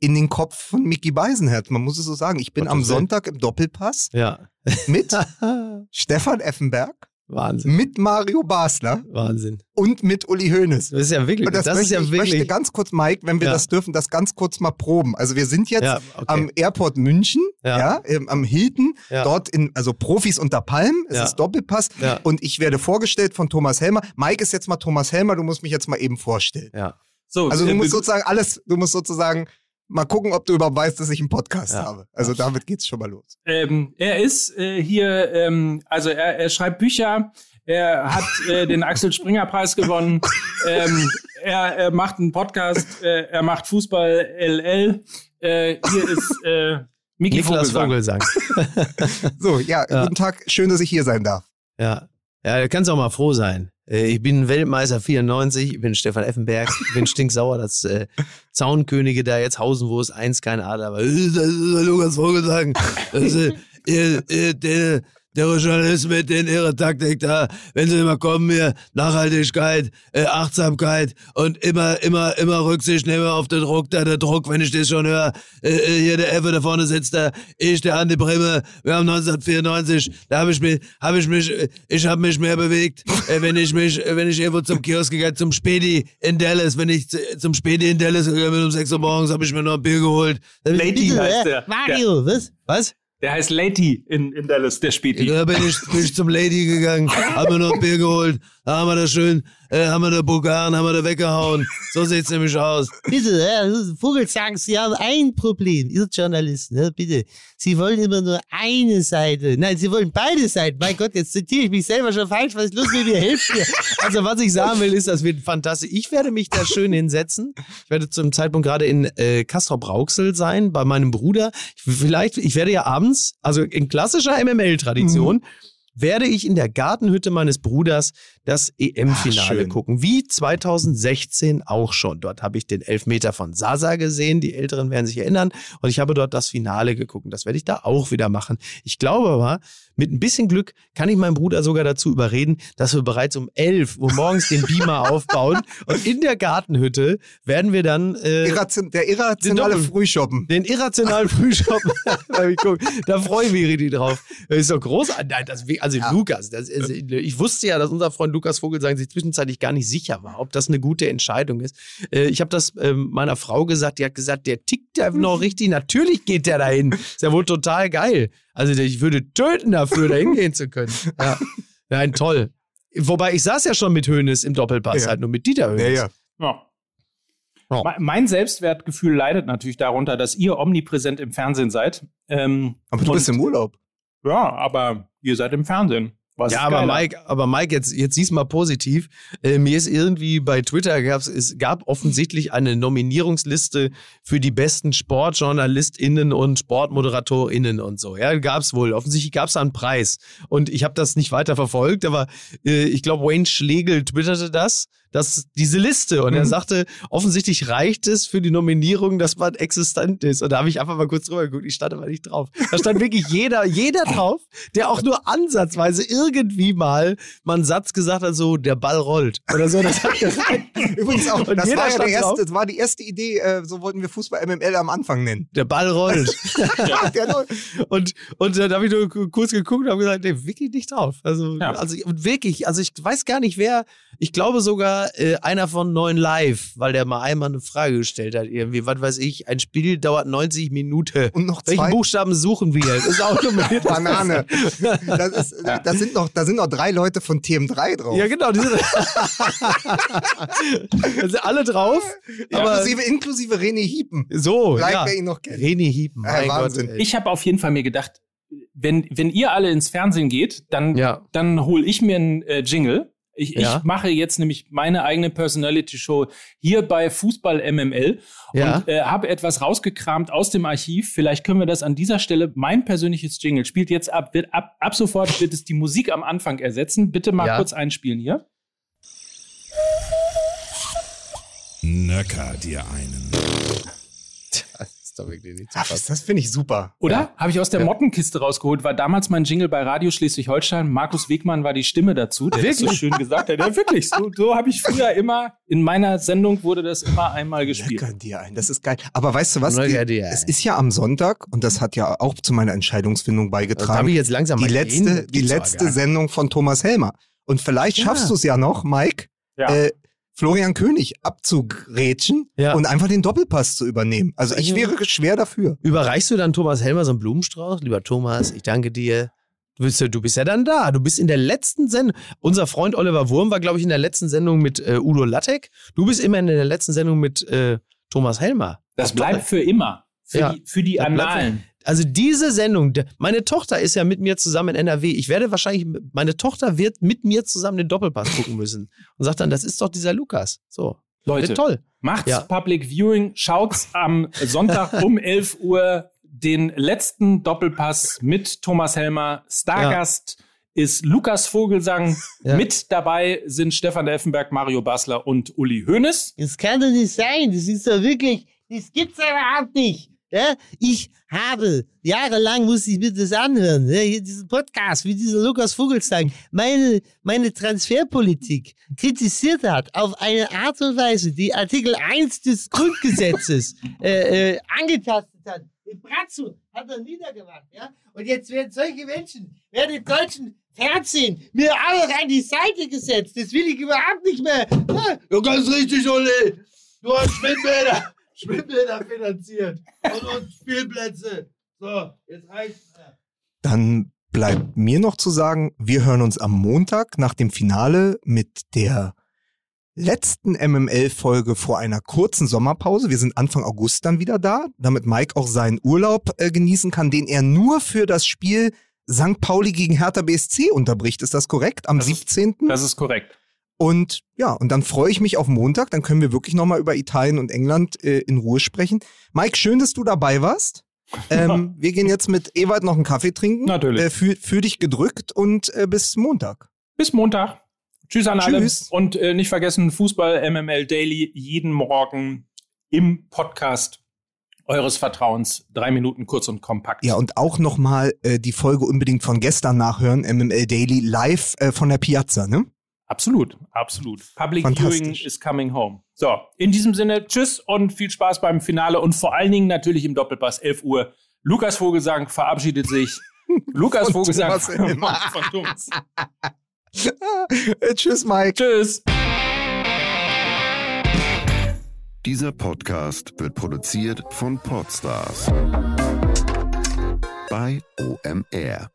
in den Kopf von Mickey Beisenherz. Man muss es so sagen. Ich bin Gottes am. Sonntag im Doppelpass Ja, mit Stefan Effenberg, Wahnsinn, mit Mario Basler Wahnsinn. und mit Uli Hoeneß. Das ist ja wirklich, Und das, das, möchte, ist ja ich möchte wirklich. ganz kurz, Mike, wenn wir Ja. das dürfen, das ganz kurz mal proben. Also wir sind jetzt Ja, okay. am Airport München, ja, Ja. ähm, am Hilton, Ja. dort in, also Profis unter Palmen, es Ja. ist Doppelpass Ja. und ich werde vorgestellt von Thomas Helmer. Mike ist jetzt mal Thomas Helmer, du musst mich jetzt mal eben vorstellen. ja. So, Also du äh, musst sozusagen alles, du musst sozusagen mal gucken, ob du überhaupt weißt, dass ich einen Podcast Ja. habe. Also damit geht's schon mal los. ähm, er ist äh, hier, ähm, also er, er schreibt Bücher, er hat äh, den Axel Springer Preis gewonnen, ähm, er, er macht einen Podcast, äh, er macht Fußball LL. Äh, hier ist äh, Miki Niklas Vogelsang. Vogelsang. So, ja, Ja. guten Tag, schön, dass ich hier sein darf. Ja. Ja, da kannst du auch mal froh sein. Äh, Ich bin Weltmeister 94, ich bin Stefan Effenberg, ich bin stinksauer, dass äh, Zaunkönige da jetzt hausen, wo es eins kein Adler war. Äh, Das ist Lukas Vogelsang. Das äh, ihr, ihr, der, der Journalist mit den ihre Taktik da, wenn sie immer kommen hier, Nachhaltigkeit, äh, Achtsamkeit und immer, immer, immer Rücksicht nehmen auf den Druck, da der Druck, wenn ich das schon höre, äh, äh, hier der Effe da vorne sitzt da, ich, der Andi Bremer, wir haben 1994, da habe ich mich, habe ich mich, äh, ich habe mich mehr bewegt, äh, wenn ich mich, äh, wenn ich irgendwo zum Kiosk gegangen, zum Spedi in Dallas, wenn ich zu- zum Spedi in Dallas gegangen bin um 6 Uhr morgens, habe ich mir noch ein Bier geholt. Lady heißt der. Mario, was? Was? Der heißt Lady in, in Dallas, der Späti. Da bin ich, bin ich zum Lady gegangen, hab mir noch ein Bier geholt, da haben wir das schön, äh, haben wir den Bugan, haben wir den weggehauen. So sieht's nämlich aus. Bitte, Herr Vogelsang, Sie haben ein Problem, Ihr Journalist, ne? bitte. Sie wollen immer nur eine Seite. Nein, Sie wollen beide Seiten. Mein Gott, jetzt zitiere ich mich selber schon falsch. Was ist los mit mir? Hilft mir. Also was ich sagen will, ist, das wird fantastisch. Ich werde mich da schön hinsetzen. Ich werde zum Zeitpunkt gerade in äh, Castrop-Rauxel sein, bei meinem Bruder. Ich, vielleicht, ich werde ja abends, also in klassischer MML-Tradition, werde ich in der Gartenhütte meines Bruders das EM-Finale schön. gucken. Wie 2016 auch schon. Dort habe ich den Elfmeter von Sasa gesehen. Die Älteren werden sich erinnern. Und ich habe dort das Finale geguckt. Und Das werde ich da auch wieder machen. Ich glaube aber, mit ein bisschen Glück kann ich meinen Bruder sogar dazu überreden, dass wir bereits um 11 Uhr morgens den Beamer aufbauen. Und in der Gartenhütte werden wir dann äh, Irration, der irrationale Doppel- Frühschoppen. den irrationalen Frühshop. da freue ich mich richtig drauf. Das ist doch großartig. Nein, das, also Lukas, das ich wusste ja, dass unser Freund Lukas Vogelsang sich zwischenzeitlich gar nicht sicher war, ob das eine gute Entscheidung ist. Äh, ich habe das ähm, meiner Frau gesagt, die hat gesagt, der tickt ja noch richtig. Natürlich geht der dahin. Ist ja wohl total geil. Also ich würde töten dafür, da hingehen zu können. Ja. Nein, toll. Wobei ich saß ja schon mit Hönes im Doppelpass, Ja. halt nur mit Dieter Hönes. Ja, ja. Me- Mein Selbstwertgefühl leidet natürlich darunter, dass ihr omnipräsent im Fernsehen seid. Ähm, Aber du bist im Urlaub. Ja, aber ihr seid im Fernsehen. Was Ja, aber geiler? Mike, aber Mike, jetzt, jetzt sieh's mal positiv. Äh, mir ist irgendwie bei Twitter gab's, es gab offensichtlich eine Nominierungsliste für die besten SportjournalistInnen und SportmoderatorInnen und so. Ja, gab's wohl. Offensichtlich gab's da einen Preis. Und ich habe das nicht weiter verfolgt, aber äh, ich glaube, Wayne Schlegel twitterte das, dass diese Liste. Und er sagte, offensichtlich reicht es für die Nominierung, dass man existent ist. Und da habe ich einfach mal kurz drüber geguckt, ich stand aber nicht drauf. Da stand wirklich jeder, jeder drauf, der auch nur ansatzweise irgendwie mal mal einen Satz gesagt hat, so, der Ball rollt. Oder so. Das hat. Übrigens auch, das war ja der erste, das war die erste Idee, äh, so wollten wir Fußball MML am Anfang nennen. Der Ball rollt. Und, und dann habe ich nur kurz geguckt und habe gesagt, nee, wirklich nicht drauf. Also, Ja. also und wirklich, also ich weiß gar nicht wer, ich glaube sogar äh, einer von Neuen Live, weil der mal einmal eine Frage gestellt hat, irgendwie, was weiß ich, ein Spiel dauert 90 Minuten. Und noch Welchen zwei Buchstaben suchen wir? Das ist auch. Banane. Das ist, da, sind noch, da sind noch drei Leute von TM3 drauf. Ja, genau. Die sind, da sind alle drauf. Aber inklusive, inklusive René Hiepen. so, Vielleicht, ja. wer ihn noch kennt. René Hiepen, mein Ja, Wahnsinn. Gott. ey. Ich habe auf jeden Fall mir gedacht, wenn, wenn ihr alle ins Fernsehen geht, dann, Ja. dann hole ich mir einen äh, Jingle. Ich, Ja. ich mache jetzt nämlich meine eigene Personality-Show hier bei Fußball MML Ja. und äh, habe etwas rausgekramt aus dem Archiv. Vielleicht können wir das an dieser Stelle, mein persönliches Jingle spielt jetzt ab, wird ab, ab sofort wird es die Musik am Anfang ersetzen. Bitte mal Ja. kurz einspielen hier. Nöcker dir einen. Das ist doch wirklich nicht zu Ach, das, das finde ich super. Oder? Habe ich aus der Mottenkiste rausgeholt, war damals mein Jingle bei Radio Schleswig-Holstein. Markus Wegmann war die Stimme dazu, der das so schön gesagt hat. Ja, wirklich. So, so habe ich früher immer, in meiner Sendung wurde das immer einmal gespielt. Lecker dir ein, das ist geil. Aber weißt du was? Lecker Die, dir ein. es ist ja am Sonntag und das hat ja auch zu meiner Entscheidungsfindung Da habe beigetragen. ich jetzt langsam die mal letzte, die letzte. Sendung von Thomas Helmer. Und vielleicht Ja. schaffst du es ja noch, Mike, Ja. äh, Florian König abzugrätschen Ja. und einfach den Doppelpass zu übernehmen. Also ich wäre schwer dafür. Überreichst du dann Thomas Helmer so einen Blumenstrauß? Lieber Thomas, ich danke dir. Du bist, ja- du bist ja dann da. Du bist in der letzten Sendung. Unser Freund Oliver Wurm war, glaube ich, in der letzten Sendung mit äh, Udo Lattek. Du bist immer in der letzten Sendung mit äh, Thomas Helmer. Das bleibt für immer. Für Ja. die, für die Annalen. Also diese Sendung, meine Tochter ist ja mit mir zusammen in NRW. Ich werde wahrscheinlich, meine Tochter wird mit mir zusammen den Doppelpass gucken müssen und sagt dann, das ist doch dieser Lukas. So, Leute, toll. macht's Ja. Public Viewing, schaut's am Sonntag um 11 Uhr den letzten Doppelpass mit Thomas Helmer. Stargast ist Lukas Vogelsang. Ja. Mit dabei sind Stefan Elfenberg, Mario Basler und Uli Hoeneß. Das kann doch nicht sein. Das ist doch wirklich, das gibt's überhaupt nicht. Ja? Ich habe, jahrelang musste ich mir das anhören, ja? hier diesen Podcast, wie dieser Lukas Vogelsang meine, meine Transferpolitik kritisiert hat auf eine Art und Weise, die Artikel 1 des Grundgesetzes äh, äh, angetastet hat. Den Bratzo hat er niedergemacht, ja? Und jetzt werden solche Menschen, werden im deutschen Fernsehen mir alle an die Seite gesetzt. Das will ich überhaupt nicht mehr. Ja, ganz richtig, Uli. Du hast Schwimmbäder, Schwimmbäder finanziert und, und Spielplätze. So, jetzt reicht's. Dann bleibt mir noch zu sagen, wir hören uns am Montag nach dem Finale mit der letzten MML-Folge vor einer kurzen Sommerpause. Wir sind Anfang August dann wieder da, damit Mike auch seinen Urlaub äh, genießen kann, den er nur für das Spiel St. Pauli gegen Hertha BSC unterbricht. Ist das korrekt? Am Das ist- 17. Das ist korrekt. Und ja, und dann freue ich mich auf Montag. Dann können wir wirklich nochmal über Italien und England äh, in Ruhe sprechen. Mike, schön, dass du dabei warst. Ähm, wir gehen jetzt mit Ewald noch einen Kaffee trinken. Natürlich. Äh, für, für dich gedrückt und äh, bis Montag. Bis Montag. Tschüss an Tschüss. alle. Und äh, nicht vergessen, Fußball MML Daily jeden Morgen im Podcast eures Vertrauens. Drei Minuten kurz und kompakt. Ja, und auch nochmal äh, die Folge unbedingt von gestern nachhören, MML Daily, live äh, von der Piazza, ne? Absolut, absolut. Public. Viewing is coming home. So, in diesem Sinne, tschüss und viel Spaß beim Finale und vor allen Dingen natürlich im Doppelpass 11 Uhr. Lukas Vogelsang verabschiedet sich. Lukas Von Vogelsang Thomas Helmer. von Thomas. äh, tschüss, Mike. Tschüss. Dieser Podcast wird produziert von Podstars bei OMR.